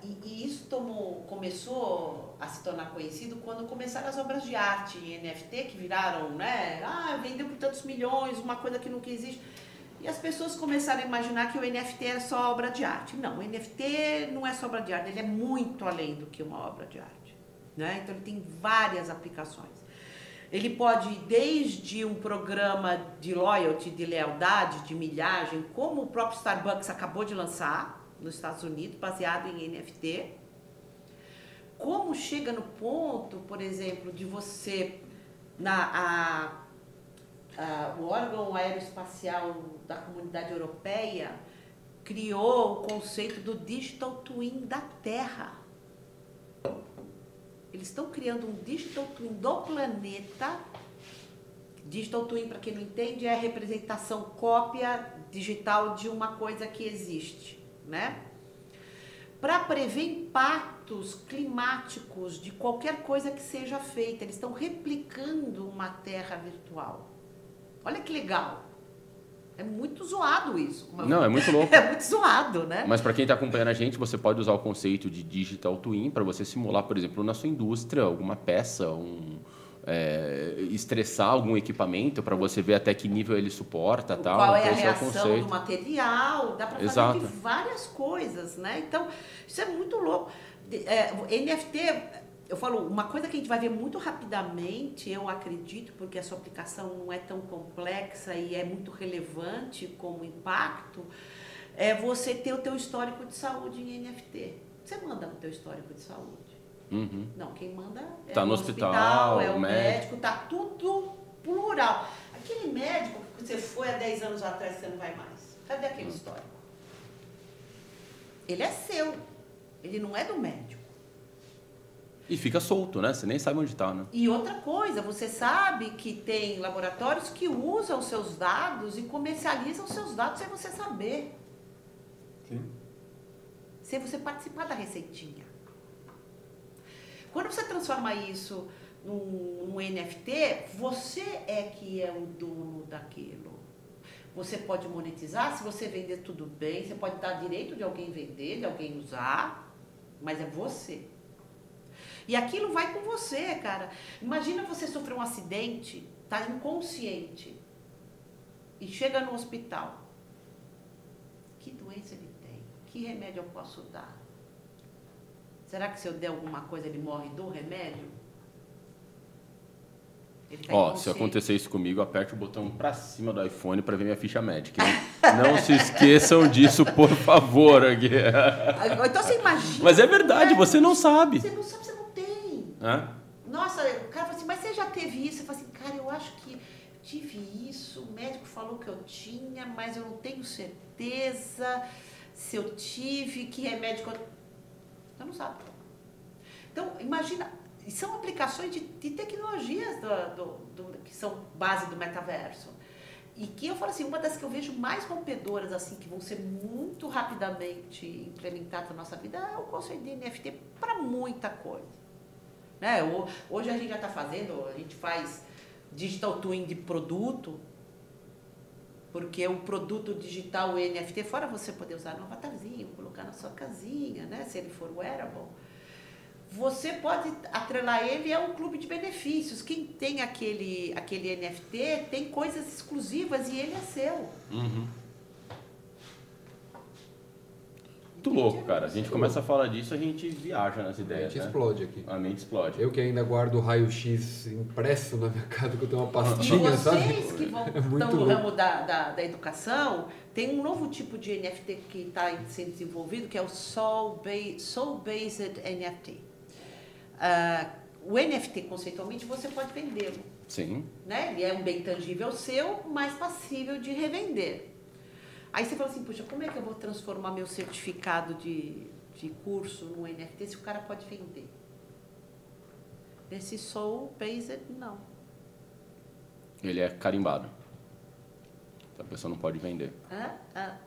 Speaker 3: e, e, isso tomou, começou a se tornar conhecido quando começaram as obras de arte em NFT, que viraram, né? Ah, vendeu por tantos milhões, uma coisa que nunca existe. E as pessoas começaram a imaginar que o NFT era só obra de arte. Não, o NFT não é só obra de arte, ele é muito além do que uma obra de arte. Né? Então ele tem várias aplicações. Ele pode ir desde um programa de loyalty, de lealdade, de milhagem, como o próprio Starbucks acabou de lançar nos Estados Unidos, baseado em NFT. Como chega no ponto, por exemplo, de você, na, a, a, o órgão aeroespacial da comunidade europeia criou o conceito do digital twin da Terra. Eles estão criando um digital twin do planeta. Digital twin, para quem não entende, é a representação cópia digital de uma coisa que existe, né? Para prever impactos climáticos de qualquer coisa que seja feita, eles estão replicando uma terra virtual. Olha que legal. É muito zoado isso.
Speaker 1: Não, é muito louco.
Speaker 3: é muito zoado, né?
Speaker 1: Mas para quem está acompanhando a gente, você pode usar o conceito de digital twin para você simular, por exemplo, na sua indústria, alguma peça, um, é, estressar algum equipamento para você ver até que nível ele suporta. Tal.
Speaker 3: Qual é a é reação é do material, dá para fazer Exato. várias coisas, né? Então, isso é muito louco. É, NFT eu falo, uma coisa que a gente vai ver muito rapidamente, eu acredito, porque a sua aplicação não é tão complexa e é muito relevante como impacto, é você ter o teu histórico de saúde em NFT. Você manda o teu histórico de saúde.
Speaker 1: Uhum.
Speaker 3: Não, quem manda é
Speaker 1: tá
Speaker 3: o
Speaker 1: no hospital, hospital
Speaker 3: é o médico. médico, tá tudo plural. Aquele médico que você foi há 10 anos atrás, você não vai mais. Cadê aquele uhum. histórico? Ele é seu, ele não é do médico.
Speaker 1: E fica solto, né? Você nem sabe onde está, né?
Speaker 3: E outra coisa, você sabe que tem laboratórios que usam os seus dados e comercializam os seus dados sem você saber.
Speaker 2: Sim.
Speaker 3: Sem você participar da receitinha. Quando você transforma isso num, num NFT, você é que é o dono daquilo. Você pode monetizar, se você vender tudo bem, você pode dar direito de alguém vender, de alguém usar, mas é você. E aquilo vai com você, cara. Imagina você sofrer um acidente, tá inconsciente e chega no hospital. Que doença ele tem? Que remédio eu posso dar? Será que se eu der alguma coisa ele morre do remédio?
Speaker 1: Tá Ó, se acontecer isso comigo, aperte o botão para cima do iPhone para ver minha ficha médica. Não se esqueçam disso, por favor.
Speaker 3: Então você imagina.
Speaker 1: Mas é verdade, você não sabe.
Speaker 3: Você não sabe, você
Speaker 1: Hã?
Speaker 3: Nossa, o cara falou assim, mas você já teve isso? Eu falei assim, cara, eu acho que tive isso, o médico falou que eu tinha, mas eu não tenho certeza. se eu tive, que remédio que eu... Você não sabe. Então, imagina, são aplicações de, de tecnologias do, do, do, que são base do metaverso. E que eu falo assim, uma das que eu vejo mais rompedoras, assim, que vão ser muito rapidamente implementadas na nossa vida, é o conceito de NFT para muita coisa. Né? Hoje a gente já está fazendo, a gente faz digital twin de produto, porque o produto digital, o NFT, fora você poder usar no avatarzinho, colocar na sua casinha, né? se ele for wearable, você pode atrelar ele a um clube de benefícios. Quem tem aquele, aquele NFT tem coisas exclusivas e ele é seu.
Speaker 1: Uhum. Muito louco, cara. A gente começa a falar disso, a gente viaja nas ideias.
Speaker 2: A gente
Speaker 1: né?
Speaker 2: explode aqui.
Speaker 1: A mente explode.
Speaker 2: Eu que ainda guardo o raio-x impresso na minha casa, que eu tenho uma pastinha,
Speaker 3: Vocês
Speaker 2: sabe?
Speaker 3: que vão,
Speaker 2: É
Speaker 3: estão no ramo da, da, da educação, tem um novo tipo de NFT que está sendo desenvolvido, que é o Soul, Ba- Soul Based NFT. Ah, o NFT, conceitualmente, você pode vendê-lo.
Speaker 1: Sim.
Speaker 3: né? Ele é um bem tangível seu, mas passível de revender. Aí você fala assim, puxa, como é que eu vou transformar meu certificado de, de curso num NFT se o cara pode vender? Nesse Soul Based, não.
Speaker 1: Ele é carimbado. A pessoa não pode vender.
Speaker 3: Hã? Hã?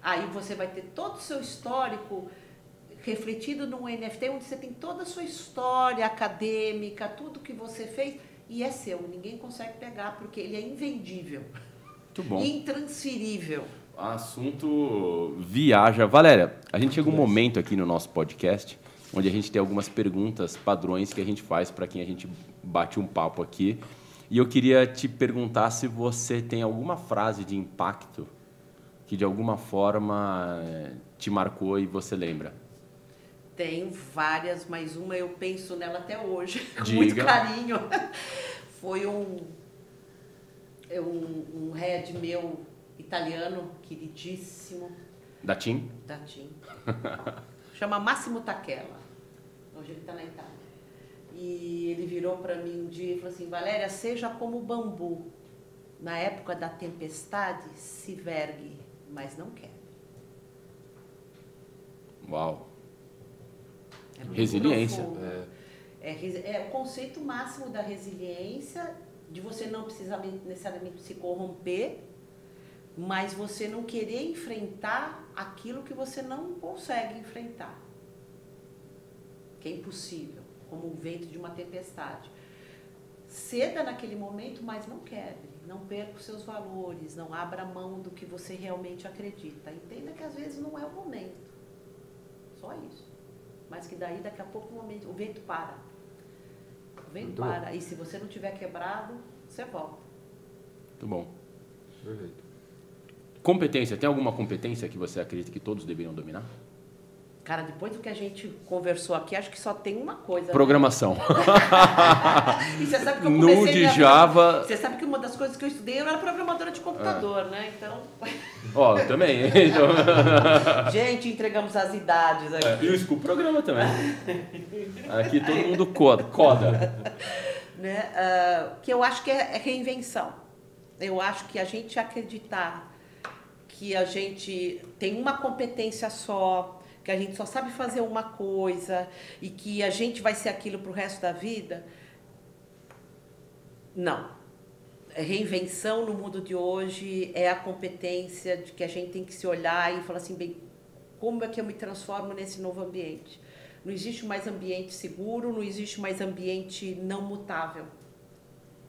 Speaker 3: Aí você vai ter todo o seu histórico refletido num NFT, onde você tem toda a sua história acadêmica, tudo que você fez, e é seu. Ninguém consegue pegar, porque ele é invendível.
Speaker 1: Muito bom.
Speaker 3: Intransferível.
Speaker 1: Assunto viaja. Valéria, a gente chega um momento aqui no nosso podcast onde a gente tem algumas perguntas padrões que a gente faz para quem a gente bate um papo aqui. E eu queria te perguntar se você tem alguma frase de impacto que de alguma forma eh, te marcou e você lembra.
Speaker 3: Tenho várias, mas uma eu penso nela até hoje, com muito carinho. Foi um, um, um head meu italiano, queridíssimo,
Speaker 1: Da TIM?
Speaker 3: da TIM. Chama Máximo Taquella. Hoje ele está na Itália. E ele virou para mim um dia e falou assim, Valéria, seja como o bambu. Na época da tempestade, se vergue, mas não quer.
Speaker 1: Uau.
Speaker 3: É
Speaker 1: Resiliência.
Speaker 3: É, resi- é o conceito máximo da resiliência, de você não precisar necessariamente se corromper, mas você não querer enfrentar aquilo que você não consegue enfrentar. Que é impossível, como o vento de uma tempestade. Ceda naquele momento, mas não quebre. Não perca os seus valores, não abra mão do que você realmente acredita. Entenda que às vezes não é o momento. Só isso. Mas que daí, daqui a pouco, o, momento, o vento para.
Speaker 2: Muito
Speaker 3: para. E se você não tiver quebrado, você volta.
Speaker 1: Muito bom.
Speaker 2: Perfeito.
Speaker 1: Competência. Tem alguma competência que você acredita que todos deveriam dominar?
Speaker 3: Cara, depois do que a gente conversou aqui, acho que só tem uma coisa. né?
Speaker 1: Programação.
Speaker 3: E você sabe que eu comecei
Speaker 1: de
Speaker 3: minha-
Speaker 1: Java-
Speaker 3: Você sabe que uma das coisas que eu estudei eu era programadora de computador, né? Então,
Speaker 1: Ó, eu também. Então...
Speaker 3: gente, entregamos as idades aqui.
Speaker 1: É, e o School programa também. Aqui todo mundo coda. coda.
Speaker 3: né? Ah, que eu acho que é, é reinvenção. Eu acho que a gente acreditar que a gente tem uma competência só, que a gente só sabe fazer uma coisa e que a gente vai ser aquilo para o resto da vida, não. É Reinvenção no mundo de hoje é a competência de que a gente tem que se olhar e falar assim, bem, como é que eu me transformo nesse novo ambiente? Não existe mais ambiente seguro, não existe mais ambiente não mutável.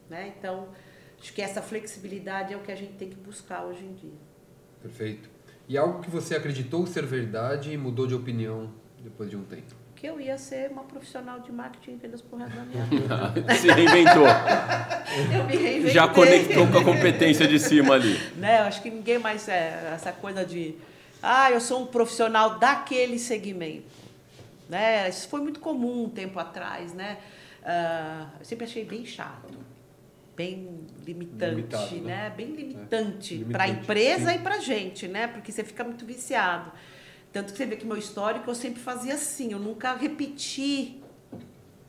Speaker 3: Né? Então, acho que essa flexibilidade é o que a gente tem que buscar hoje em dia.
Speaker 2: Perfeito. E algo que você acreditou ser verdade e mudou de opinião depois de um tempo?
Speaker 3: Que eu ia ser uma profissional de marketing e vendas pro resto da minha vida.
Speaker 1: Se reinventou.
Speaker 3: Eu me reinventei.
Speaker 1: Já conectou com a competência de cima ali.
Speaker 3: né? Eu acho que ninguém mais é essa coisa de ah, eu sou um profissional daquele segmento, né? Isso foi muito comum um tempo atrás, né? Ah, eu sempre achei bem chato, bem limitante,
Speaker 2: Limitado, né?
Speaker 3: né? Bem limitante
Speaker 2: É,
Speaker 3: para a empresa
Speaker 2: sim.
Speaker 3: e para a gente, né? Porque você fica muito viciado. Tanto que você vê que meu histórico eu sempre fazia assim, eu nunca repeti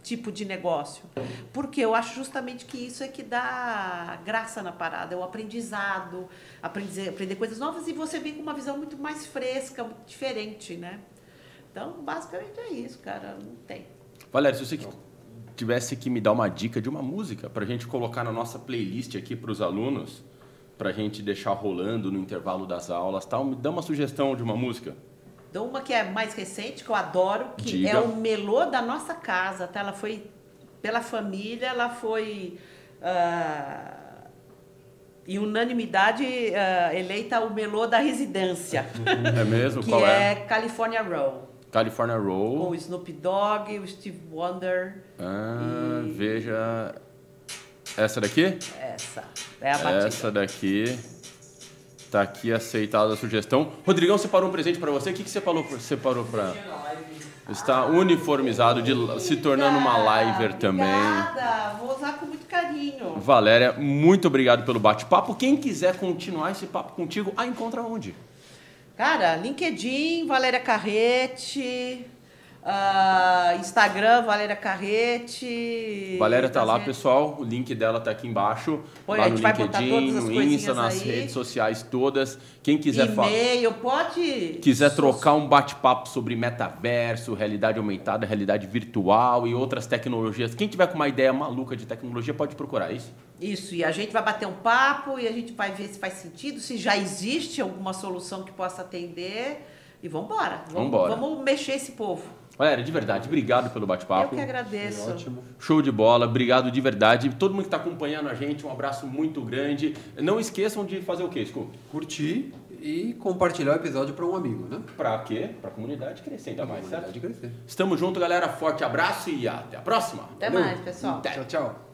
Speaker 3: tipo de negócio. Porque eu acho justamente que isso é que dá graça na parada, é o aprendizado, aprender, aprender coisas novas e você vem com uma visão muito mais fresca, muito diferente, né? Então, basicamente é isso, cara, não tem.
Speaker 1: Valério, se você tivesse que me dar uma dica de uma música para a gente colocar na nossa playlist aqui para os alunos, para a gente deixar rolando no intervalo das aulas, tal, me dá uma sugestão de uma música.
Speaker 3: Dou uma que é mais recente, que eu adoro, que
Speaker 1: Diga.
Speaker 3: é o melô da nossa casa, tá? Ela foi pela família, ela foi ah, em unanimidade ah, eleita o melô da residência,
Speaker 1: É mesmo?
Speaker 3: que
Speaker 1: Qual
Speaker 3: é,
Speaker 1: é?
Speaker 3: California Roll.
Speaker 1: California
Speaker 3: Com
Speaker 1: Roll.
Speaker 3: o Snoop Dogg, o Steve Wonder.
Speaker 1: Ah,
Speaker 3: E-
Speaker 1: veja. Essa daqui?
Speaker 3: Essa é a batida.
Speaker 1: Essa daqui. Tá aqui aceitada a sugestão. Rodrigão separou um presente para você. O que, que você separou, separou para. Está uniformizado, de, se tornando uma liver também.
Speaker 3: Obrigada, vou usar com muito carinho.
Speaker 1: Valéria, muito obrigado pelo bate-papo. Quem quiser continuar esse papo contigo, a encontra onde?
Speaker 3: Cara, LinkedIn, Valéria Carrete, ah, Instagram, Valéria Carrete.
Speaker 1: Valéria tá lá,
Speaker 3: Tá
Speaker 1: pessoal. O link dela tá aqui embaixo.
Speaker 3: Põe,
Speaker 1: lá no LinkedIn,
Speaker 3: todas as
Speaker 1: no Insta, nas
Speaker 3: aí.
Speaker 1: redes sociais todas. Quem quiser falar.
Speaker 3: E-mail, pode.
Speaker 1: quiser trocar um bate-papo sobre metaverso, realidade aumentada, realidade virtual e outras tecnologias, quem tiver com uma ideia maluca de tecnologia pode procurar é isso.
Speaker 3: Isso, e a gente vai bater um papo e a gente vai ver se faz sentido, se já existe alguma solução que possa atender. E vamos embora. Vamos,
Speaker 1: Vambora.
Speaker 3: vamos mexer esse povo.
Speaker 1: Valéria, de verdade, obrigado pelo
Speaker 3: Eu
Speaker 1: bate-papo.
Speaker 3: que agradeço.
Speaker 2: Ótimo.
Speaker 1: Show de bola, obrigado de verdade. Todo mundo que está acompanhando a gente, um abraço muito grande. Não esqueçam de fazer o quê, Scu?
Speaker 2: Curtir e compartilhar o episódio para um amigo, né?
Speaker 1: Pra quê? Pra comunidade crescer ainda mais, certo?
Speaker 2: Comunidade crescer.
Speaker 1: Estamos juntos, galera. Forte abraço e até a próxima.
Speaker 3: Até
Speaker 2: Valeu.
Speaker 3: mais, pessoal.
Speaker 1: Até.
Speaker 2: Tchau, tchau.